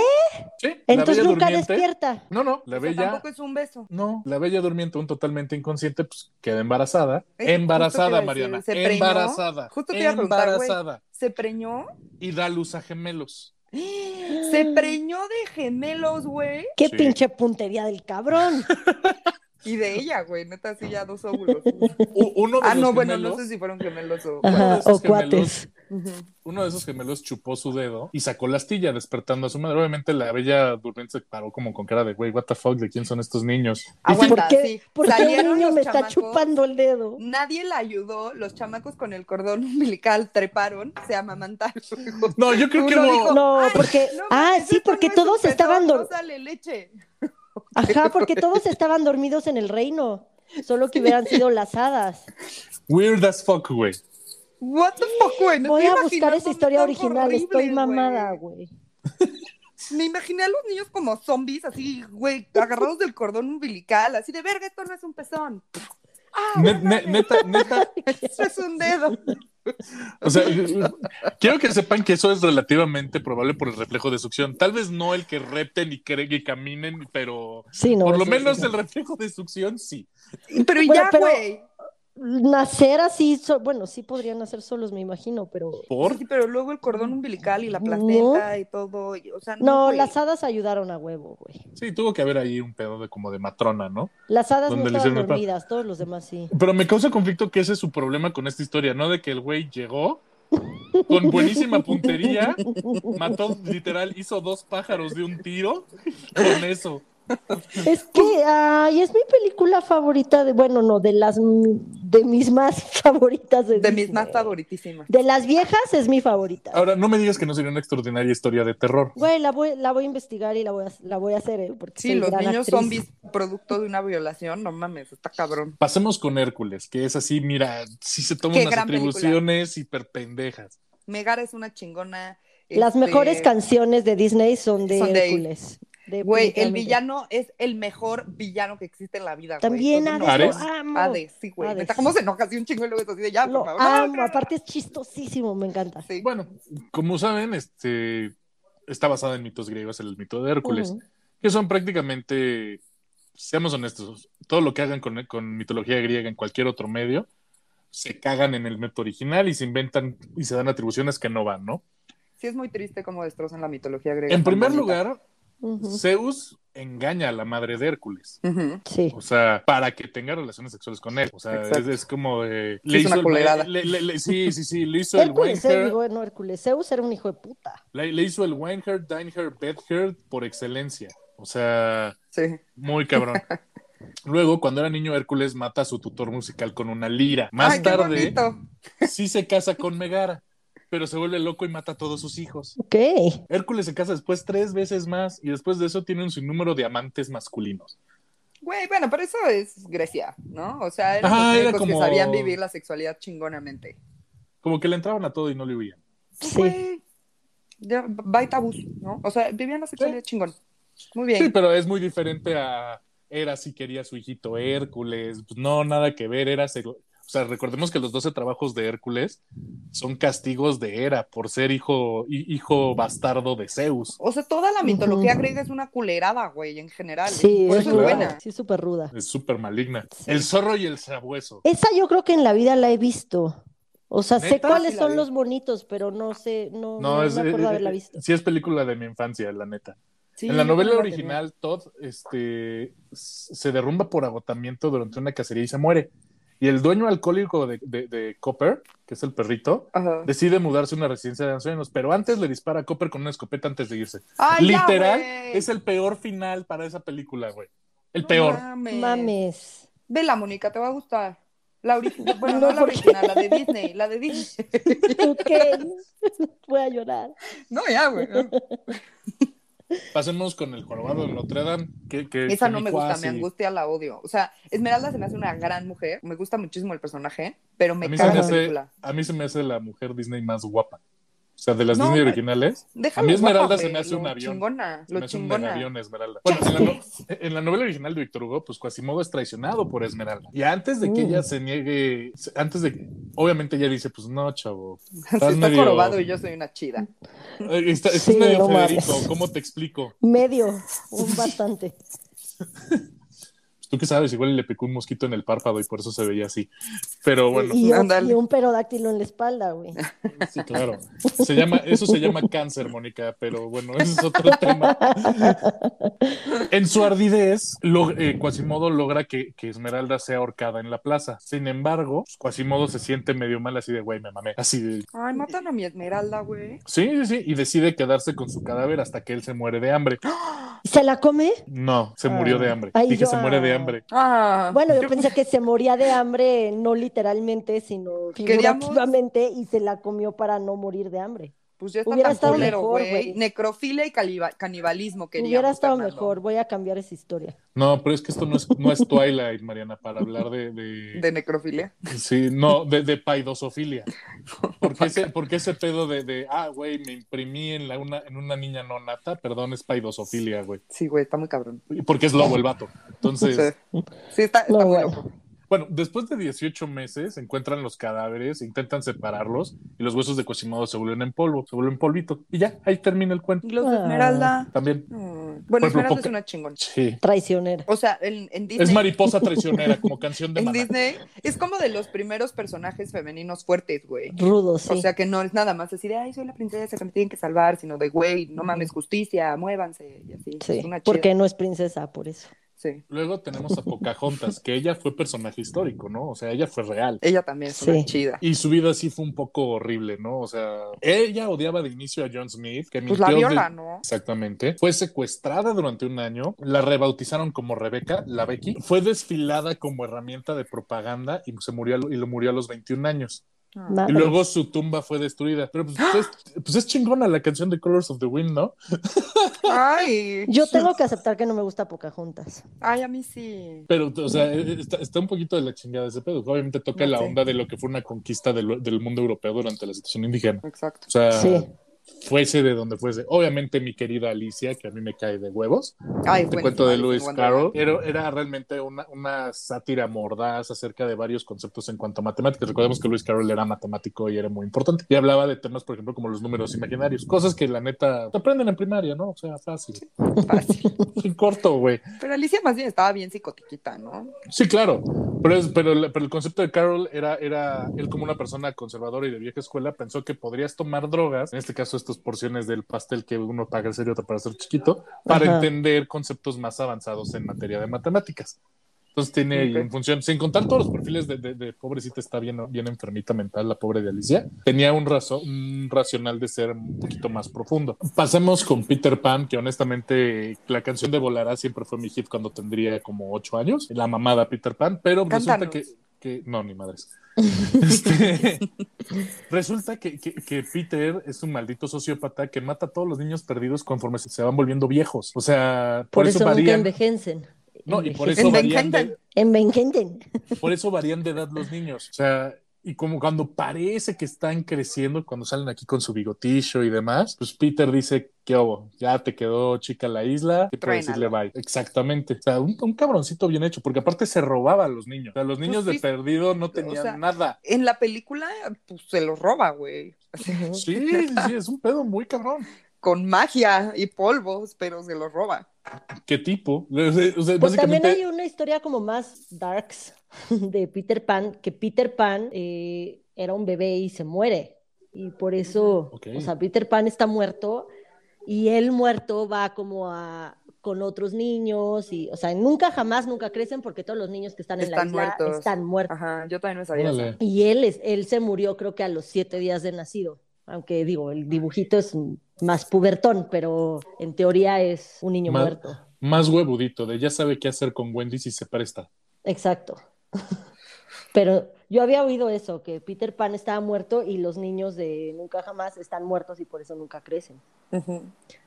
Sí, Entonces nunca durmiente. despierta. No, no, la O sea, bella. tampoco es un beso. No, la bella durmiente, un totalmente inconsciente, pues queda embarazada. Embarazada, decir, Mariana. ¿se preñó? Embarazada. Justo te embarazada. ¿Se preñó? Y da luz a gemelos. Se preñó de gemelos, güey. Qué Sí. pinche puntería del cabrón. Y de ella, güey. Neta, sí, ya dos óvulos. Uno de ah, los no, bueno, gemelos, no sé si fueron gemelos o. Ajá. O cuates. Uno de esos gemelos chupó su dedo y sacó la astilla despertando a su madre. Obviamente la bella durmiente se paró como con cara de, güey, what the fuck, ¿de quién son estos niños? Aguanta, ¿Por qué, sí. por qué un niño me está chupando el dedo? Nadie la ayudó, los chamacos con el cordón umbilical treparon, se amamantaron. No, yo creo que hubo- dijo, No, "Ay, porque- no ah, sí, porque no todos estaban No sale leche. Ajá, porque todos estaban dormidos en el reino. Solo que hubieran sido las hadas. weird as fuck, güey. What the fuck, güey. Me Voy a buscar esa historia original. Estoy mamada, güey. Me imaginé a los niños como zombies, así, güey, agarrados del cordón umbilical, así de verga, esto no es un pezón. Ah, Ne- ne- neta, neta, esto es un dedo. o sea, quiero que sepan que eso es relativamente probable por el reflejo de succión. Tal vez no el que repten y, y caminen, pero Sí, no. por lo eso menos sí. el reflejo de succión sí. Pero y Bueno, ya, pero- güey. Nacer así, so- bueno, sí podrían nacer solos, me imagino, pero. ¿Por? Sí, pero luego el cordón umbilical y la placenta y todo, y- o sea, no, las hadas ayudaron a huevo, güey. Sí, tuvo que haber ahí un pedo de como de matrona, ¿no? Las hadas no ¿Dónde le estaban dormidas, todos los demás sí. Pero me causa conflicto que ese es su problema con esta historia, ¿no? De que el güey llegó con buenísima puntería, mató literal, hizo dos pájaros de un tiro con eso. Es que, ay, es mi película favorita de, bueno, no, de las, de mis más favoritas de, De mis más favoritísimas. De las viejas es mi favorita. Ahora, no me digas que no sería una extraordinaria historia de terror. Güey, la voy, la voy a investigar y la voy a, la voy a hacer, ¿eh? Porque Sí, los niños actriz. zombies producto de una violación, no mames, está cabrón. Pasemos con Hércules, que es así, mira, sí se toma Qué unas atribuciones hiper pendejas. Megara es una chingona. Las este, mejores canciones de Disney son de Son de- Hércules. De- Güey, el villano es el mejor villano que existe en la vida. güey. También Entonces, Hades, ¿Ares? lo amo. Hades, sí, güey. Hades. ¿Cómo se enoja así un chingo y luego es así de ya, Lo por favor? amo, aparte es chistosísimo, me encanta. Sí. Bueno, como saben, este está basada en mitos griegos, el mito de Hércules, Ujú. que son prácticamente, seamos honestos, todo lo que hagan con, con mitología griega en cualquier otro medio, se cagan en el método original y se inventan y se dan atribuciones que no van, ¿no? Sí, es muy triste cómo destrozan la mitología griega. En primer bonita. lugar, Zeus engaña a la madre de Hércules. Sí. O sea, para que tenga relaciones sexuales con él. O sea, es, como de. Sí, es una el- culerada. le- le- le- sí, sí, sí. Le hizo el Hércules, eh, digo, no Hércules, Zeus era un hijo de puta. Le, le hizo el Wenher, Dineher, Bedher por excelencia. O sea, Sí. muy cabrón. Luego, cuando era niño, Hércules mata a su tutor musical con una lira. Más Ay, tarde, sí se casa con Megara, pero se vuelve loco y mata a todos sus hijos. Ok. Hércules se casa después tres veces más y después de eso tiene un sinnúmero de amantes masculinos. Güey, bueno, pero eso es Grecia, ¿no? O sea, eran Ajá, los era únicos que como- sabían vivir la sexualidad chingonamente. Como que le entraban a todo y no le huían. Sí. Güey, ya, bye tabús, ¿no? O sea, vivían la sexualidad chingón. Muy bien. Sí, pero es muy diferente a Era si quería a su hijito Hércules. Pues no, nada que ver. Era. O sea, recordemos que los 12 trabajos de Hércules son castigos de Hera por ser hijo, hi- hijo bastardo de Zeus. O sea, toda la mitología griega es una culerada, güey, en general. Sí, Por es eso es buena. Sí, súper ruda. Es súper maligna. Sí. El zorro y el sabueso. Esa yo creo que en la vida la he visto. O sea, sé cuáles Sí son vi. los bonitos, pero no sé, no, No, no es, me acuerdo eh, haberla eh, visto. sí es película de mi infancia, la neta. Sí, en la novela original, Todd este, se derrumba por agotamiento durante una cacería y se muere. Y el dueño alcohólico de, de- de Copper, que es el perrito, Ajá. decide mudarse a una residencia de ancianos, pero antes le dispara a Copper con una escopeta antes de irse. Ay, ya, Literal, es el peor final para esa película, güey. El peor. mames. Mames. Vela, Mónica, te va a gustar. La original, bueno, No, no, la original, la de Disney, la de Disney. Ok. Voy a llorar. No, ya, güey. Pasemos con el jorobado de Notre Dame. Que, que- Esa que no me gusta, cuasi- me angustia, la odio. O sea, Esmeralda se me hace una gran mujer, me gusta muchísimo el personaje, pero me caga la hace, película. a mí se me hace la mujer Disney más guapa. O sea, de las No, Disney originales. Déjalo a mí Esmeralda guapa, se me hace un lo avión. Chingona, Se lo me hace un chingona. avión Esmeralda. Bueno, en la, no- en la novela original de Víctor Hugo, pues Quasimodo es traicionado por Esmeralda. Y antes de que Mm. ella se niegue, antes de que, obviamente ella dice, pues no, chavo. Estás está medio- jorobado y yo soy una chida. Eh, está- estás Sí, medio no Federico. ¿cómo te explico? Medio, un bastante. Tú qué sabes, igual le picó un mosquito en el párpado y por eso se veía así. Pero bueno, Y un, Ándale. y un perodáctilo en la espalda, güey. sí, claro. Se llama, eso se llama cáncer, Mónica, pero bueno, ese es otro tema. En su ardidez, lo- eh, Quasimodo logra que, que Esmeralda sea ahorcada en la plaza. Sin embargo, Quasimodo se siente medio mal, así de güey, me mamé. Así de. Ay, matan a mi Esmeralda, güey. Sí, sí, sí. Y decide quedarse con su cadáver hasta que él se muere de hambre. ¿Se la come? No, se murió de hambre. Ay, Dije, yo- se muere de hambre. Ah, Bueno, yo pensé que se moría de hambre, no literalmente, sino Queríamos- figurativamente, y se la comió para no morir de hambre. Pues ya está Hubiera tan estado culero, mejor, güey. Necrofilia y canibalismo queríamos, Hubiera estado Fernando. mejor, voy a cambiar esa historia. No, pero es que esto no es, no es Twilight, Mariana, para hablar de. de- De necrofilia. Sí, no, de, de paidosofilia. Porque ese, porque ese pedo de, de ah, güey, me imprimí en, la, una, en una niña no nata, perdón, es paidosofilia, güey. Sí, güey, está muy cabrón. Porque es lobo el vato. Entonces, Sí, Sí, está, está No, muy bueno. loco. Bueno, después de 18 meses encuentran los cadáveres, intentan separarlos y los huesos de Quasimodo se vuelven en polvo, se vuelven polvito. Y ya, ahí termina el cuento. Y los de Ah. Esmeralda. También. Mm. Bueno, ejemplo, Esmeralda poca- es una chingona. Sí. Traicionera. O sea, en, en Disney. Es mariposa traicionera, como canción de En Maná. Disney es como de los primeros personajes femeninos fuertes, güey. Rudo, sí. O sea que no es nada más así de, ay, soy la princesa que me tienen que salvar, sino de, güey, no mames, justicia, muévanse, y así. sí, Es una chida. porque no es princesa, por eso. Sí, Luego tenemos a Pocahontas, que ella fue personaje histórico, ¿no? O sea, ella fue real. ella también es Sí. una chida. Y su vida sí fue un poco horrible, ¿no? O sea, ella odiaba de inicio a John Smith, que Pues la de- viola, ¿no? Exactamente. Fue secuestrada durante un año, la rebautizaron como Rebeca, la Becky. Fue desfilada como herramienta de propaganda y se murió y lo murió a los 21 años. Ah. Y luego su tumba fue destruida. Pero pues, es, pues es chingona la canción de Colors of the Wind, ¿no? Ay, Yo tengo que aceptar que no me gusta Pocahontas. ay, a mí sí. Pero, o sea, está, está un poquito de la chingada ese pedo. Obviamente toca No la onda de lo que fue una conquista del, del mundo europeo durante la situación indígena. Exacto. O sea, Sí. Fuese de donde fuese. Obviamente mi querida Alicia, que a mí me cae de huevos. Ay, Te cuento de Lewis. Carroll. Era, era realmente una, una sátira mordaz acerca de varios conceptos en cuanto a matemáticas. Recordemos que Lewis Carroll era matemático y era muy importante. Y hablaba de temas, por ejemplo, como los números imaginarios. Cosas que la neta te aprenden en primaria, ¿no? O sea, fácil. Fácil. En corto, güey. Pero Alicia más bien estaba bien psicotiquita, ¿no? Sí, claro. Pero, es- pero, pero el concepto de Carroll era, era, él como una persona conservadora y de vieja escuela, pensó que podrías tomar drogas, en este caso estas porciones del pastel que uno paga el serio para ser chiquito, para Ajá. entender conceptos más avanzados en materia de matemáticas. Entonces tiene ahí Ok. en función, sin contar todos los perfiles de, de- de pobrecita, está bien, bien enfermita mental la pobre de Alicia, tenía un, razo- un racional de ser un poquito más profundo. Pasemos con Peter Pan, que honestamente la canción de Volará siempre fue mi hit cuando tendría como ocho años, la mamada Peter Pan, pero resulta Cántanos. que, que- no, ni madres. Este, resulta que, que- que Peter es un maldito sociópata que mata a todos los niños perdidos conforme se, se van volviendo viejos. O sea, por, Por, eso, eso, nunca varían. envejecen. No, y por eso varían de, por eso varían de edad los niños. O sea, y como cuando parece que están creciendo, cuando salen aquí con su bigotillo y demás, pues Peter dice, ¿qué hubo? Ya te quedó chica la isla, ¿qué puedo decirle bye? Exactamente. O sea, un, un cabroncito bien hecho, porque aparte se robaba a los niños. O sea, los niños de sí. perdido no tenían sea, nada. En la película, pues se los roba, güey. Sí, sí, sí, es un pedo muy cabrón. Con magia y polvos, pero se los roba. ¿Qué tipo? O sea, Pues también hay una historia como más darks de Peter Pan, que Peter Pan eh, era un bebé y se muere. Y por eso, Ok. o sea, Peter Pan está muerto y él muerto va como a con otros niños y, o sea, nunca jamás, nunca crecen porque todos los niños que están en la isla muertos. están muertos. Ajá, yo también me sabía eso. Y él, es, él se murió creo que a los siete días de nacido, aunque digo, el dibujito es más pubertón, pero en teoría es un niño muerto. Más huevudito, de ya sabe qué hacer con Wendy si se presta. Exacto. Pero yo había oído eso, que Peter Pan estaba muerto y los niños de Nunca Jamás están muertos y por eso nunca crecen.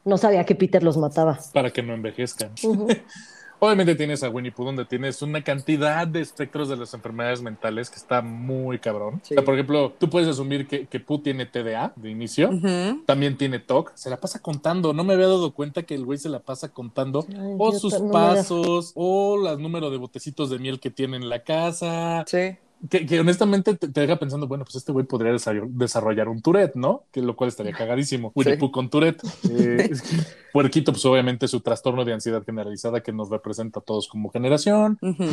No sabía que Peter los mataba. para que no envejezcan. Obviamente tienes a Winnie Pooh donde tienes una cantidad de espectros de las enfermedades mentales que está muy cabrón. Sí. O sea, por ejemplo, tú puedes asumir que, que Pooh tiene TDA de inicio, también tiene TOC, se la pasa contando. No me había dado cuenta que el güey se la pasa contando Ay, o sus pasos o los números de botecitos de miel que tiene en la casa. Sí. Que, que honestamente te, te deja pensando, bueno, pues este güey podría desarroll- desarrollar un Tourette, ¿no? Que lo cual estaría cagadísimo. Winnie con Tourette. Eh, Puerquito, pues obviamente su trastorno de ansiedad generalizada que nos representa a todos como generación. Ujú.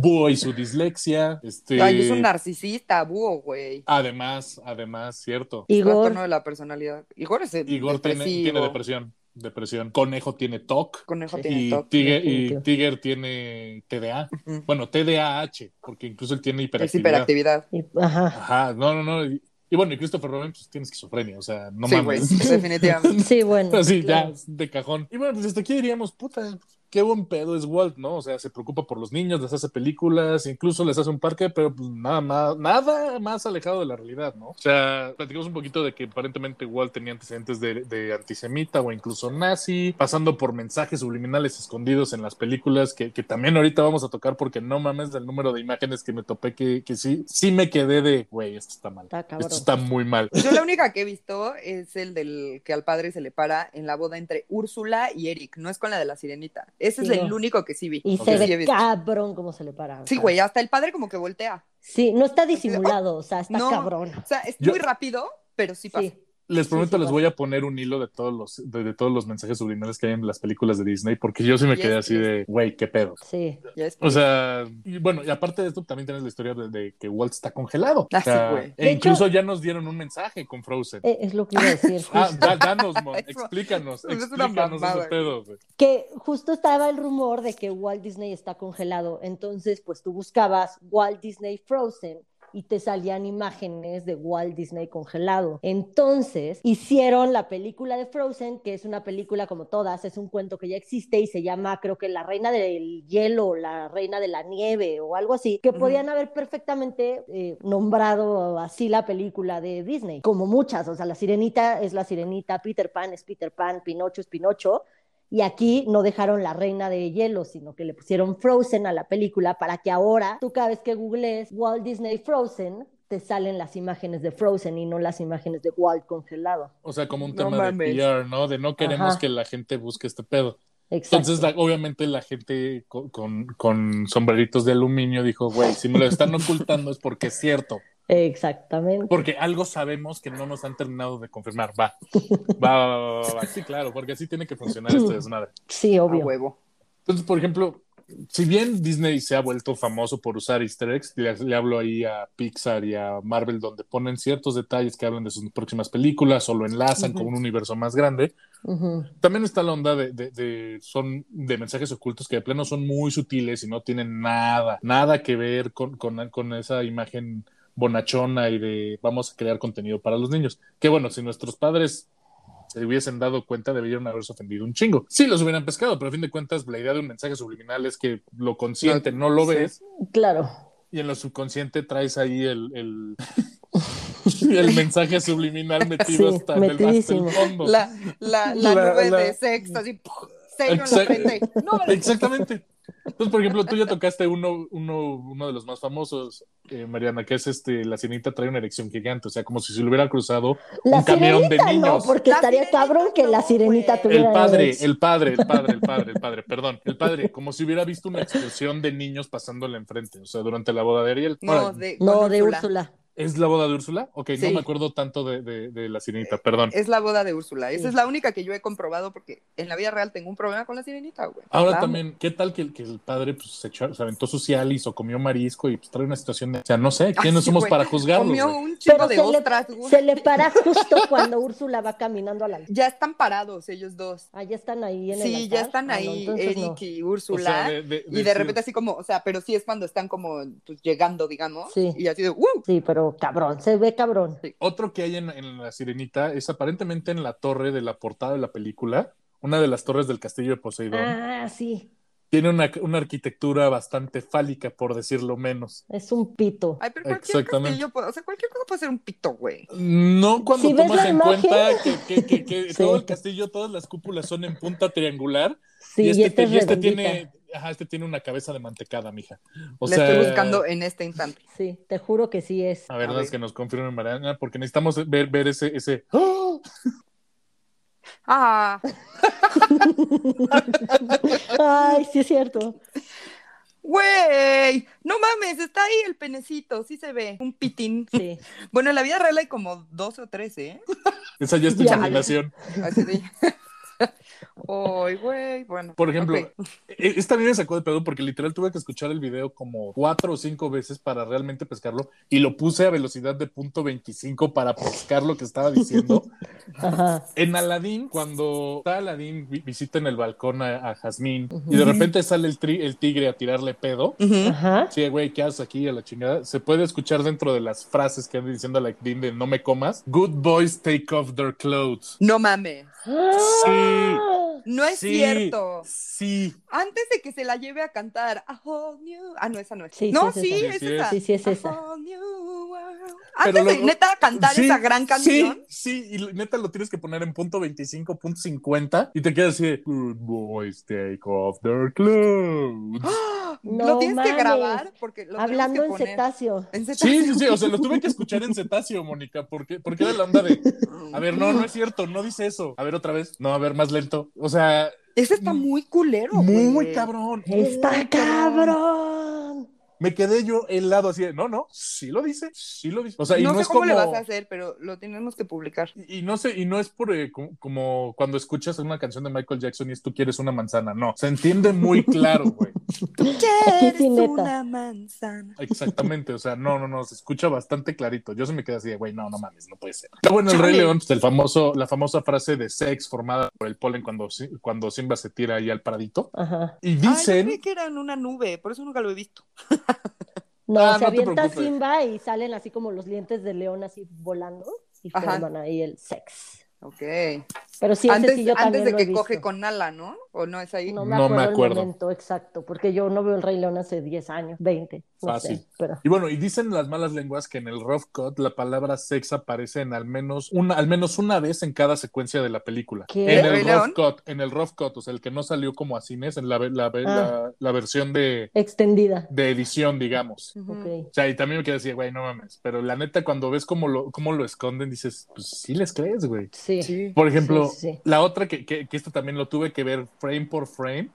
Búho y su dislexia. Este, Ay, es un narcisista, búho, güey. Además, además, cierto. Igor, Trastorno de la personalidad. Igor es el Igor tiene, depresivo. tiene depresión. Depresión. Conejo tiene TOC. Conejo Sí. tiene Y, TOC. Tiger, y. Tiger tiene TDA. Ujú. Bueno, TDAH, porque incluso él tiene Es hiperactividad. hiperactividad. y- ajá. Ajá, no, no, no. Y, y bueno, y Christopher Robin pues tiene esquizofrenia, o sea, no sí, güey, mames. definitivamente. Sí, bueno. Así, claro. ya, de cajón. Y bueno, pues hasta aquí diríamos, puta, qué buen pedo es Walt, ¿no? O sea, se preocupa por los niños, les hace películas, incluso les hace un parque, pero pues nada más, nada más alejado de la realidad, ¿no? O sea, platicamos un poquito de que aparentemente Walt tenía antecedentes de, de antisemita o incluso nazi, pasando por mensajes subliminales escondidos en las películas, que, que también ahorita vamos a tocar porque no mames del número de imágenes que me topé que, que sí, sí me quedé de, güey, esto está mal. Está cabrón. Esto está muy mal. Yo la única que he visto es el del que al padre se le para en la boda entre Úrsula y Eric. No es con la de la sirenita. Ese Sí, es no. el único que sí vi. Y se ve cabrón cómo se le para. Sí, güey, hasta el padre como que voltea. Sí, no está disimulado, o sea, está No. cabrón. O sea, es Yo- muy rápido, pero sí pasa. Sí. Les prometo, sí les voy a poner un hilo de todos los, de, de todos los mensajes subliminales que hay en las películas de Disney, porque yo sí me Yes, quedé así yes. de, güey, qué pedo. Sí. Ya es O sea, y bueno, y aparte de esto, también tienes la historia de, de que Walt está congelado. Ah, O sea, sí, güey. E incluso hecho- ya nos dieron un mensaje con Frozen. Eh, Es lo que iba a decir. Ah, da- danos, Mon, explícanos, explícanos ese pedo. güey. Que justo estaba el rumor de que Walt Disney está congelado. Entonces, pues tú buscabas Walt Disney Frozen y te salían imágenes de Walt Disney congelado. Entonces, hicieron la película de Frozen, que es una película como todas, es un cuento que ya existe y se llama, creo que La Reina del Hielo, La Reina de la Nieve o algo así, que podían haber perfectamente eh, nombrado así la película de Disney, como muchas, o sea, La Sirenita es La Sirenita, Peter Pan es Peter Pan, Pinocho es Pinocho, y aquí no dejaron la reina de hielo, sino que le pusieron Frozen a la película para que ahora tú cada vez que googlees Walt Disney Frozen, te salen las imágenes de Frozen y no las imágenes de Walt congelado. O sea, como un tema de PR, ¿no? De no queremos Ajá. que la gente busque este pedo. Exacto. Entonces, la- obviamente, la gente con, con- con sombreritos de aluminio dijo, güey, si me lo están ocultando es porque es cierto. Exactamente. Porque algo sabemos que no nos han terminado de confirmar. Va. Va, va, va, va, va. Sí, claro, porque así tiene que funcionar este desmadre. Sí, A obvio. huevo. Entonces, por ejemplo, si bien Disney se ha vuelto famoso por usar easter eggs, le, le hablo ahí a Pixar y a Marvel, donde ponen ciertos detalles que hablan de sus próximas películas o lo enlazan con un universo más grande. También está la onda de, de- de- son de mensajes ocultos que de plano son muy sutiles y no tienen nada, nada que ver con, con, con esa imagen bonachona y de vamos a crear contenido para los niños. Que bueno, si nuestros padres se hubiesen dado cuenta, deberían haberse ofendido un chingo. Sí, los hubieran pescado, pero a fin de cuentas, la idea de un mensaje subliminal es que lo consciente no, lo sí. ves Claro. y en lo subconsciente traes ahí el, el, el mensaje subliminal metido Sí, hasta, en el, hasta el metidísimo. fondo. La, la, la, La- nube la- de sexo, así, Exactamente. Entonces, por ejemplo, tú ya tocaste uno, uno, uno de los más famosos, eh, Mariana, que es este, la sirenita trae una erección gigante, o sea, como si se le hubiera cruzado La un camión de sirenita no, niños. porque La estaría cabrón que la sirenita tuviera El padre, erección. el padre, el padre, el padre, el padre, perdón, el padre, como si hubiera visto una explosión de niños pasándole enfrente, o sea, durante la boda de Ariel. No, Ahora, de, No, con de Úrsula. Úrsula. ¿Es la boda de Úrsula? Ok, no me acuerdo tanto de, de- de la sirenita, perdón. Es la boda de Úrsula. Esa es la única que yo he comprobado porque en la vida real tengo un problema con la sirenita, güey. Ahora también, ¿qué tal que, el- que el padre pues, se, echó- se aventó su Cialis o comió marisco y pues trae una situación de... O sea, no sé, ¿quiénes somos güey. para juzgarlo? Comió güey? un chico Pero de se le, güey. se le para justo cuando Úrsula va caminando a la Ya están parados ellos dos. Ah, ya están ahí en el Sí, altar. ya están Ah, no, ahí Eric no. y O Úrsula. sea, de- de- y de repente así como, o sea, pero sí es cuando están como pues, llegando, digamos. Sí. Y así de, ¡uh! Sí, pero cabrón, se ve cabrón. Otro que hay en, en la sirenita es aparentemente en la torre de la portada de la película, una de las torres del castillo de Poseidón. Ah, sí, Tiene una, una arquitectura bastante fálica, por decirlo menos. es un pito. Ay, pero cualquier Exactamente. castillo, puede- o sea, cualquier cosa puede ser un pito, güey. No cuando Si tomas la en imagen. cuenta que, que- que- que Sí. todo el castillo, todas las cúpulas son en punta triangular. Sí, y este, este, te- y este tiene, ajá, este tiene una cabeza de mantecada, mija. O Le sea, estoy buscando en este instante. Sí, te juro que sí es. A ver, A ver. que nos confirmen, Mariana, porque necesitamos ver, ver ese, ese. ¡Ah! Ah, Ay, sí es cierto. güey, no mames, está ahí el penecito, sí se ve, un pitín. Sí. Bueno, en la vida real hay como 12 o 13, ¿eh? Esa ya es tu imaginación. Así de... Ay, güey, bueno. Por ejemplo, ok. e- esta a mí me sacó de pedo porque literal tuve que escuchar el video como cuatro o cinco veces para realmente pescarlo y lo puse a velocidad de punto 25 para pescar lo que estaba diciendo. Ajá. En Aladdin, cuando está Aladdin, vi- visita en el balcón a, a Jazmín y de repente sale el, tri- el tigre a tirarle pedo. Sí, güey, ¿qué haces aquí a la chingada? Se puede escuchar dentro de las frases que anda diciendo Aladdin de no me comas. Good boys take off their clothes. No mames. Sí. No es Sí, cierto. Sí. Antes de que se la lleve a cantar a whole new... Ah, no, esa no es. Sí, no, sí es es, esa. Sí, sí esa. Sí, sí es A esa. whole new world. Pero Antes de neta cantar Sí, esa gran canción. Sí, sí, y neta lo tienes que poner en punto 25, punto 50 y te quedas así Good boys take off their clothes. ¡Ah! No lo tienes que mames. grabar porque lo Hablando en que poner. cetáceo. En Sí, sí, sí, o sea, lo tuve que escuchar en cetáceo, Mónica, porque, porque era la onda de, a ver, no, no es cierto, no dice eso. A ver, otra vez, no, a ver, más lento. O sea, Ese está muy culero, muy güey. cabrón. Está muy cabrón. Me quedé yo helado así de, no, no, sí lo dice, sí lo dice. O sea, y no no, sé es cómo como... le vas a hacer, pero lo tenemos que publicar. Y y no sé, y no es por eh, como, como cuando escuchas una canción de Michael Jackson y es tú quieres una manzana, no, se entiende muy claro, güey. Sí, neta. una manzana. Exactamente, o sea, no, no, no, se escucha bastante clarito. Yo se me quedé así de, güey, no, no mames, no puede ser. Luego en el Rey. León, pues, el famoso, la famosa frase de sex formada por el polen cuando, cuando Simba se tira ahí al pradito. Ajá. Y Ay, dicen, creí que era en una nube, por eso nunca lo he visto. No, Ah, se no avienta. Simba y salen así como los dientes de león así volando y Ajá. forman ahí el sex. Ok. Pero sí, ese antes sí yo antes también de lo que coge con Nala, ¿no? ¿O no es ahí? No me No acuerdo, me el momento exacto, porque yo no veo el Rey León hace 10 años, 20, no Fácil. sé, pero y bueno, y dicen las malas lenguas que en el rough cut la palabra sex aparece en al menos una, al menos una vez en cada secuencia de la película. ¿Qué? En el ¿Rey rough León? cut, en el rough cut, o sea, el que no salió como a cines, en la, la, Ah. la, la versión de, extendida. de edición, digamos. Ujú. Ok. O sea, y también me quedé así, güey, no mames. Pero la neta, cuando ves cómo lo, cómo lo esconden, dices, pues sí les crees, güey. Sí. Sí. Por ejemplo, Sí, sí. la otra que, que, que esto también lo tuve que ver frame por frame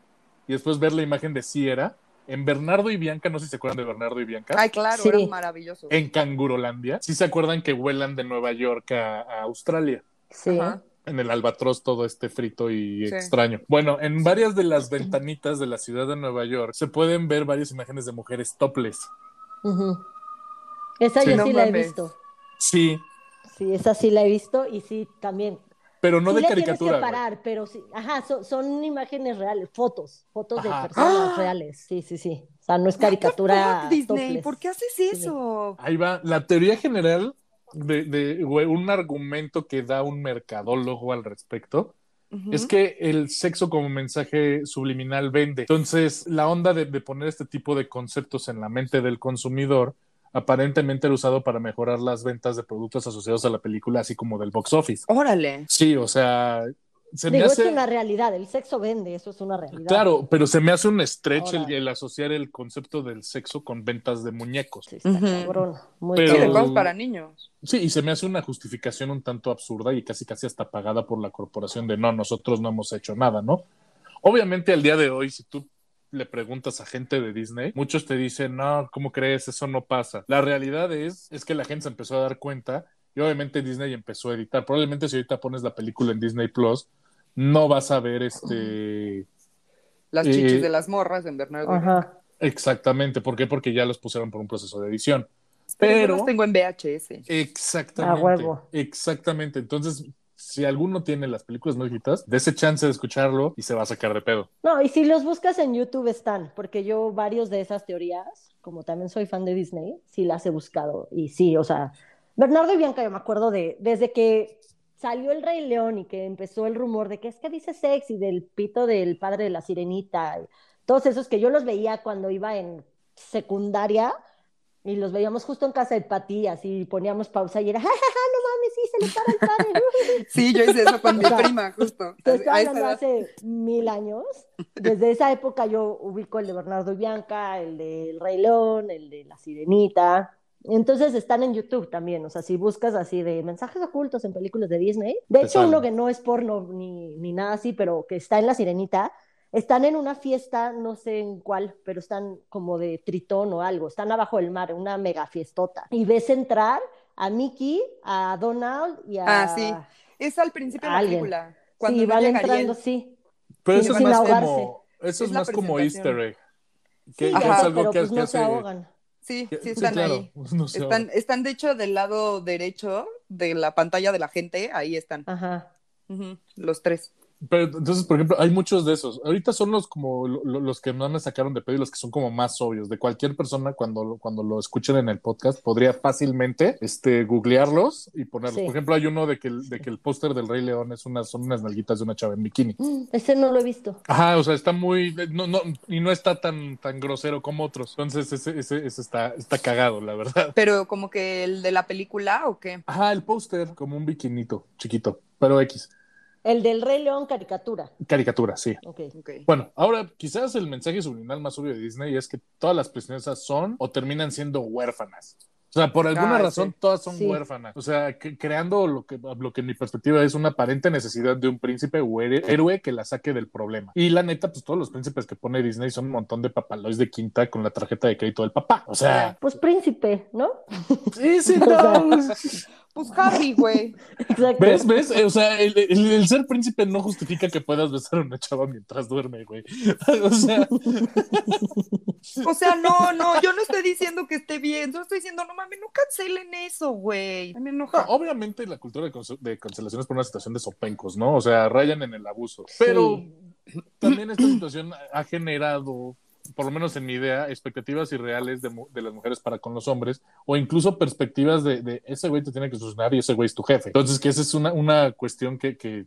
y después ver la imagen de Sierra. En Bernardo y Bianca, no sé si se acuerdan de Bernardo y Bianca. Ay, claro, Sí. era maravilloso. En Cangurolandia. Sí se acuerdan que vuelan de Nueva York a, a Australia. Sí. Ajá. En el albatros todo este frito y Sí. extraño. Bueno, en varias de las ventanitas de la ciudad de Nueva York se pueden ver varias imágenes de mujeres topless. Esa Sí. yo No sí la he visto. Sí, Sí, esa sí la he visto y sí también. Pero no sí de le caricatura. tienes que güey. parar, pero sí. Ajá, son, son imágenes reales, fotos, fotos Ajá. de personas ¡Ah! reales. Sí, sí, sí. O sea, no es caricatura. Disney, topless. ¿por qué haces eso? Ahí va. La teoría general de, de güey, un argumento que da un mercadólogo al respecto es que el sexo como mensaje subliminal vende. Entonces, la onda de, de poner este tipo de conceptos en la mente del consumidor aparentemente era usado para mejorar las ventas de productos asociados a la película, así como del box office. Órale. Sí, o sea, se me Digo, hace... es una realidad, el sexo vende, eso es una realidad. Claro, pero se me hace un stretch el, asociar el concepto del sexo con ventas de muñecos. Sí, está cabrón, muy Pero- Sí, de cosas para niños. Sí, y se me hace una justificación un tanto absurda y casi casi hasta pagada por la corporación de no, nosotros no hemos hecho nada, ¿no? Obviamente al día de hoy, si tú le preguntas a gente de Disney, muchos te dicen, no, ¿cómo crees? Eso no pasa. La realidad es, es que la gente se empezó a dar cuenta y obviamente Disney empezó a editar. Probablemente si ahorita pones la película en Disney Plus, no vas a ver este... Las Eh, chichis de las morras en Bernardo. Ajá. Exactamente. ¿Por qué? Porque ya los pusieron por un proceso de edición. Pero Pero... las tengo en VHS. Exactamente. A huevo. Exactamente. Entonces, si alguno tiene las películas de ese chance de escucharlo y se va a sacar de pedo. No, y si los buscas en YouTube están, porque yo varios de esas teorías, como también soy fan de Disney, sí las he buscado. Y sí, o sea, Bernardo y Bianca, yo me acuerdo de, desde que salió el Rey León y que empezó el rumor de que es que dice sex y del pito del padre de la sirenita, todos esos que yo los veía cuando iba en secundaria y los veíamos justo en casa de Pati, así poníamos pausa y era, ¡Ja, ja, ja, no mames, sí, se le para el padre. Sí, yo hice eso con mi O sea, prima, justo. Te estoy A esa hace mil años. Desde esa época yo ubico el de Bernardo y Bianca, el del Rey León, el de La Sirenita. Entonces están en YouTube también, o sea, si buscas así de mensajes ocultos en películas de Disney, de hecho uno que no es porno ni, ni nada así, pero que está en La Sirenita, están en una fiesta, no sé en cuál, pero están como de tritón o algo, están abajo del mar, una mega fiestota. Y ves entrar a Mickey, a Donald y a... Ah, sí. Es al principio de la Alguien. película. Cuando sí, van entrando, Ariel. sí. Pero Sin- eso es más como, eso Es es más como. Easter egg. Que, Sí, que Ajá. es algo pero que, pues que no hace... se ahogan. Sí, sí están claro, ahí. no se Están, están de hecho del lado derecho de la pantalla de la gente, ahí están. Ajá. Los tres. Pero entonces, por ejemplo, hay muchos de esos. Ahorita son los como lo- lo- los que más me sacaron de pedo y los que son como más obvios. De cualquier persona cuando, lo- cuando lo escuchen en el podcast podría fácilmente este, googlearlos y ponerlos. Sí. Por ejemplo, hay uno de que el, de que el póster del Rey León es unas, son unas nalguitas de una chava en bikini. Ese no lo he visto. Ajá, o sea, está muy, no, no, y no está tan, tan grosero como otros. Entonces, ese, ese, ese está, está cagado, la verdad. Pero como que el de la película o qué? Ajá, el póster, como un bikinito, chiquito, pero X. El del Rey León caricatura. Caricatura, sí. Ok. Ok. Bueno, ahora quizás el mensaje subliminal más obvio de Disney es que todas las princesas son o terminan siendo huérfanas. O sea, por alguna Ah, razón sí. todas son Sí. huérfanas. O sea, que- creando lo que, lo que en mi perspectiva es una aparente necesidad de un príncipe o héroe que la saque del problema. Y la neta, pues todos los príncipes que pone Disney son un montón de papalois de quinta con la tarjeta de crédito del papá. O sea, Pues príncipe, ¿no? sí, sí, O sea, no. Pues Harry, güey. Exacto. ¿Ves? ¿Ves? O sea, el, el- el ser príncipe no justifica que puedas besar a una chava mientras duerme, güey. O sea, O sea, no, no, yo no estoy diciendo que esté bien, yo estoy diciendo, no mames, no cancelen eso, güey. Me No, enoja. obviamente la cultura de, de cancelación es por una situación de sopencos, ¿no? O sea, rayan en el abuso. Pero también esta situación ha generado, por lo menos en mi idea, expectativas irreales de, de las mujeres para con los hombres, o incluso perspectivas de, de ese güey te tiene que solucionar y ese güey es tu jefe. Entonces, que esa es una, una cuestión que, que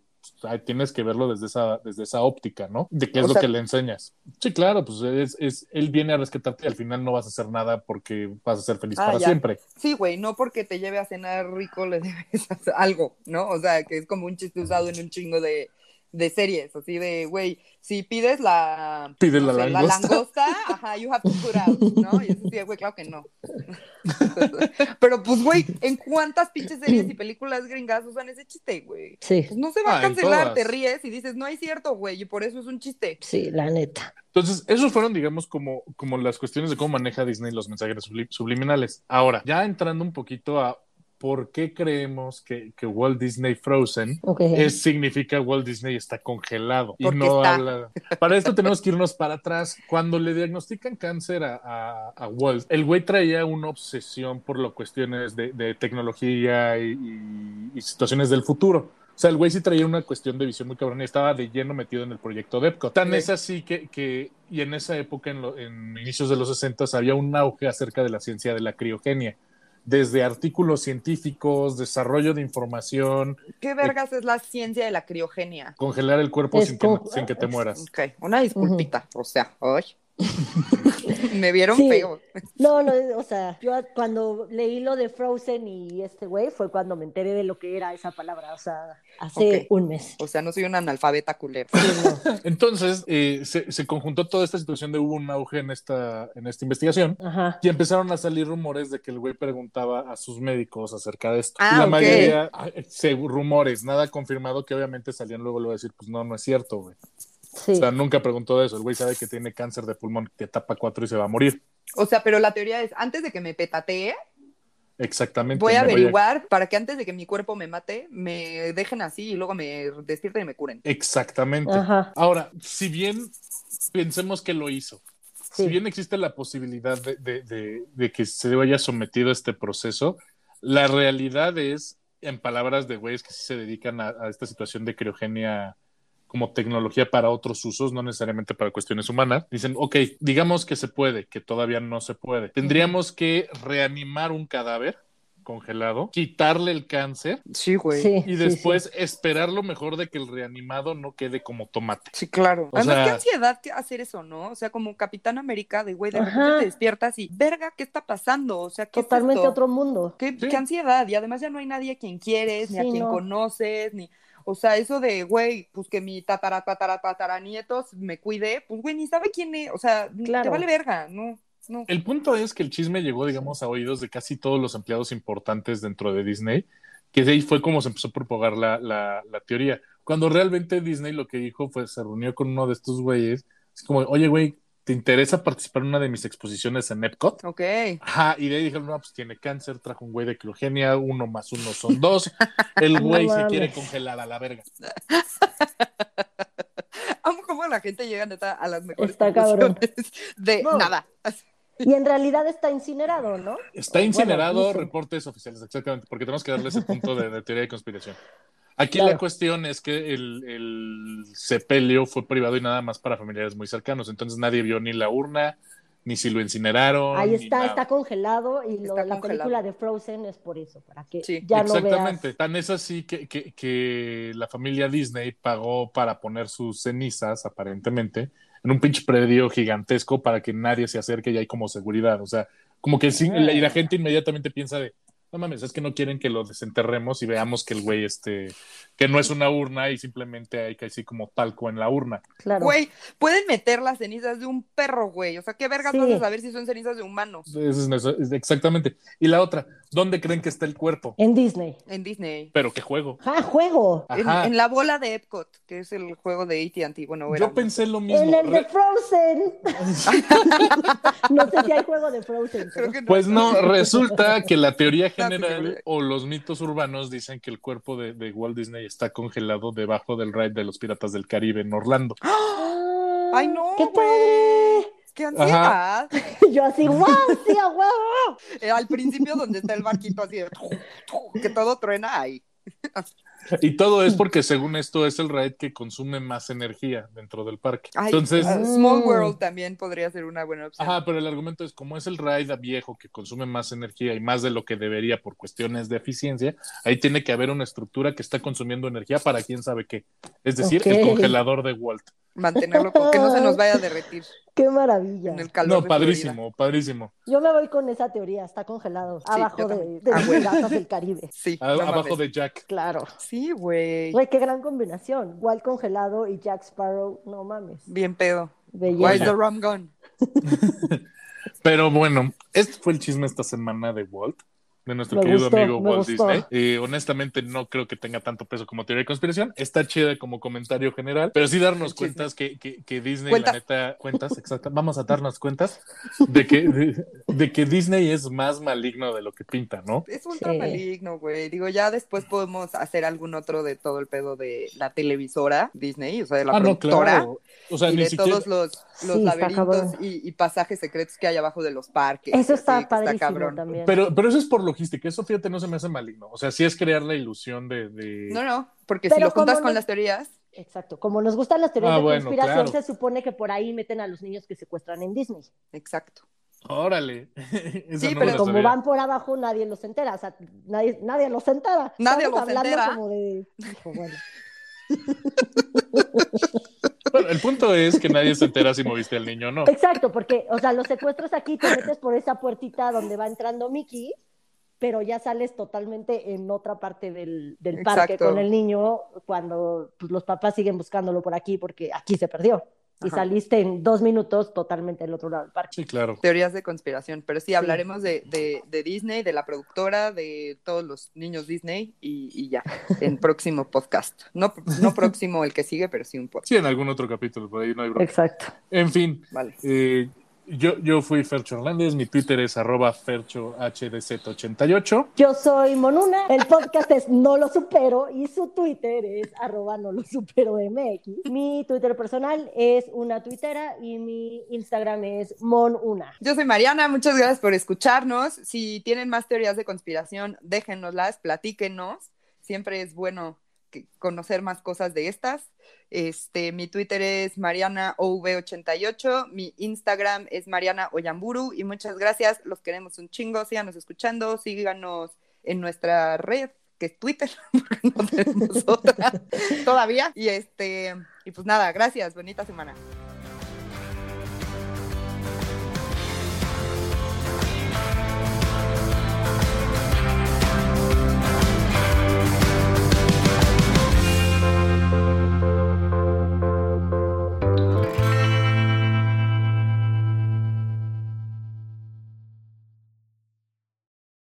tienes que verlo desde esa, desde esa óptica, ¿no? De qué es O lo sea- que le enseñas. Sí, claro, pues es, es, él viene a rescatarte y al final no vas a hacer nada porque vas a ser feliz Ah, para ya. siempre. Sí, güey, no porque te lleve a cenar rico le debes algo, ¿no? O sea, que es como un chiste usado en un chingo de, de series, así de, güey, si pides la... Pide no la sé, langosta. langosta, ajá, you have to put out, ¿no? Y eso sí, güey, claro que no. Pero pues, güey, ¿en cuántas pinches series y películas gringas usan ese chiste, güey? Sí, Pues no se va Ah, a en cancelar, te ríes y dices, no es cierto, güey, y por eso es un chiste. sí, la neta. Entonces, esos fueron, digamos, como, como las cuestiones de cómo maneja Disney los mensajes subli- subliminales. Ahora, ya entrando un poquito a por qué creemos que, que Walt Disney Frozen Ok. es, significa Walt Disney está congelado. Y no está. habla. Para esto tenemos que irnos para atrás. Cuando le diagnostican cáncer a, a- a Walt, el güey traía una obsesión por las cuestiones de, de tecnología y, y- y situaciones del futuro. O sea, el güey sí traía una cuestión de visión muy cabrona y estaba de lleno metido en el proyecto Depco. Tan Sí. es así que, que- y en esa época, en, lo- en inicios de los 60, había un auge acerca de la ciencia de la criogenia. Desde artículos científicos, desarrollo de información, ¿Qué vergas es la ciencia de la criogenia? congelar el cuerpo sin que, sin que te mueras. Ok, una disculpita, o sea, ay. Me vieron Sí. feo. No, no, o sea, yo cuando leí lo de Frozen y este güey fue cuando me enteré de lo que era esa palabra, o sea, hace un mes. O sea, no soy una analfabeta culera. Sí, no. Entonces, eh, se, se conjuntó toda esta situación de hubo un auge en esta, en esta investigación Ajá. y empezaron a salir rumores de que el güey preguntaba a sus médicos acerca de esto. Ah, y la mayoría, ah, se- rumores, nada confirmado, que obviamente salían luego, luego a decir, pues no, no es cierto, güey. Sí. O sea, nunca preguntó eso. El güey sabe que tiene cáncer de pulmón, que etapa 4 y se va a morir. O sea, pero la teoría es, antes de que me petatee, Exactamente. voy a me averiguar para que antes de que mi cuerpo me mate, me dejen así y luego me despierten y me curen. Exactamente. Ajá. Ahora, si bien pensemos que lo hizo, Sí. si bien existe la posibilidad de, de- de- de que se haya sometido a este proceso, la realidad es, en palabras de güeyes que sí se dedican a, a esta situación de criogenia como tecnología para otros usos, no necesariamente para cuestiones humanas, dicen, ok, digamos que se puede, que todavía no se puede. Tendríamos que reanimar un cadáver congelado, quitarle el cáncer Sí, güey. Sí, y sí, después esperar lo mejor de que el reanimado no quede como tomate. Sí, claro. O Además, sea- qué ansiedad hacer eso, ¿no? O sea, como Capitán América, de güey, de repente te despiertas y, verga, ¿qué está pasando? O sea, ¿qué es Totalmente esto? otro mundo. ¿Qué, Sí. qué ansiedad. Y además ya no hay nadie a quien quieres, ni a quien no. conoces, ni. O sea, eso de, güey, pues que mi tatara, tatara, tatara nietos me cuide, pues, güey, ni sabe quién es. O sea, te Claro. vale verga, no, no. El punto es que el chisme llegó, digamos, a oídos de casi todos los empleados importantes dentro de Disney, que de ahí fue como se empezó a propagar la, la, la teoría. Cuando realmente Disney lo que dijo fue, se reunió con uno de estos güeyes, es como, oye, güey, ¿te interesa participar en una de mis exposiciones en Epcot? Ok. Ajá, y de ahí dijeron, no, pues tiene cáncer, trajo un güey de criogenia, uno más uno son dos, el No güey se quiere congelar a la verga. Amo cómo la gente llega neta a las mejores Está cabrón. de No. nada. Y en realidad está incinerado, ¿no? Está incinerado, reportes oficiales, exactamente, porque tenemos que darle ese punto de, de teoría de conspiración. Aquí Claro. la cuestión es que el, el sepelio fue privado y nada más para familiares muy cercanos, entonces nadie vio ni la urna, ni si lo incineraron. Ahí está, está congelado y lo Está la congelado. película de Frozen es por eso, para que Sí, ya no Exactamente, veas. tan es así que, que, que la familia Disney pagó para poner sus cenizas, aparentemente, en un pinche predio gigantesco para que nadie se acerque y hay como seguridad, o sea, como que sí, Ah. y la gente inmediatamente piensa de, no mames, es que no quieren que lo desenterremos y veamos que el güey, este, que no es una urna y simplemente hay que así como talco en la urna. Claro. Güey, pueden meter las cenizas de un perro, güey. O sea, ¿qué vergas Sí. vas a saber si son cenizas de humanos? Eso es- eso es- exactamente. Y la otra, ¿dónde creen que está el cuerpo? En Disney. En Disney. Pero qué juego. ¡Ah, juego! En, Ajá. en la bola de Epcot, que es el juego de AT&T. Bueno, era- Yo pensé lo mismo. En el de Frozen. no sé si hay juego de Frozen. Pero- no. Pues no, resulta que la teoría general o los mitos urbanos dicen que el cuerpo de, de Walt Disney está congelado debajo del ride de los Piratas del Caribe en Orlando. Ah, Ay, no, ¡Qué padre! ¡Qué ansiedad! Yo así, ¡wow! ¡Sí, a huevo! Eh, al principio donde está el barquito así de... Que todo truena ahí. Y todo es porque según esto es el ride que consume más energía dentro del parque. Ay, Entonces, ah, Small World también podría ser una buena opción. ajá, pero el argumento es como es el ride viejo que consume más energía y más de lo que debería por cuestiones de eficiencia, ahí tiene que haber una estructura que está consumiendo energía para quién sabe qué. Es decir, el congelador de Walt. Mantenerlo, con- que no se nos vaya a derretir ¡Qué maravilla! en el calor. No, padrísimo, padrísimo. Yo me voy con esa teoría, está congelado. abajo de, de Ah, los bueno. piratas del Caribe. Sí, A- no abajo mames. de Jack. Claro. Sí, güey. Güey, qué gran combinación. Walt congelado y Jack Sparrow, no mames. Bien pedo. Belleza. Where's the rum gun? Pero bueno, este fue el chisme esta semana de Walt, de nuestro Me querido gustó, amigo Walt gustó. Disney. Eh, honestamente, no creo que tenga tanto peso como teoría de conspiración. Está chida como comentario general, pero sí darnos cuentas que, que, que Disney, Cuentas. la neta, cuentas, exacto. Vamos a darnos cuentas de que, de, de que Disney es más maligno de lo que pinta, ¿no? Es ultra Sí. maligno, güey. Digo, ya después podemos hacer algún otro de todo el pedo de la televisora Disney, o sea, de la ah, no, productora. claro. O sea, y ni de siquiera. todos los, los Sí, está laberintos y, y pasajes secretos que hay abajo de los parques. Eso está así, padrísimo cabrón. también. Pero, pero eso es por logística. Eso, fíjate, no se me hace maligno. O sea, sí es crear la ilusión de. de- No, no, porque Pero si lo juntas con las teorías, Exacto. Como nos gustan las teorías Ah, de bueno, conspiración, claro. se supone que por ahí meten a los niños que secuestran en Disney. exacto. Órale. Esa Sí, no pero Como sabía. van por abajo, nadie los entera. O sea, nadie, nadie los entera. Nadie Estamos los hablando entera. como de. Hijo, bueno. Bueno, el punto es que nadie se entera si moviste al niño o no. Exacto, porque, o sea, los secuestros aquí te metes por esa puertita donde va entrando Mickey, pero ya sales totalmente en otra parte del, del parque con el niño cuando pues, los papás siguen buscándolo por aquí porque aquí se perdió. y Ajá. saliste en dos minutos totalmente del otro lado del parque. Sí, claro. Teorías de conspiración, pero sí, hablaremos de, de- de Disney, de la productora, de todos los niños Disney y, y ya, en próximo podcast. No, no próximo el que sigue, pero sí un podcast. Sí, en algún otro capítulo, por ahí no hay broma. Exacto. En fin, Vale. eh, yo, yo fui Fercho Hernández, mi Twitter es arroba ferchohdz88. Yo soy Monuna, el podcast es No Lo Supero y su Twitter es arroba No Lo Supero MX. Mi Twitter personal es una tuitera y mi Instagram es Monuna. Yo soy Mariana, muchas gracias por escucharnos. Si tienen más teorías de conspiración, déjennoslas, platíquenos. Siempre es bueno conocer más cosas de estas. Este, mi Twitter es MarianaOV88, mi Instagram es Mariana Oyamburu y muchas gracias, los queremos un chingo, síganos escuchando, síganos en nuestra red que es Twitter, porque no tenemos otra todavía. Y este, y pues nada, gracias, bonita semana.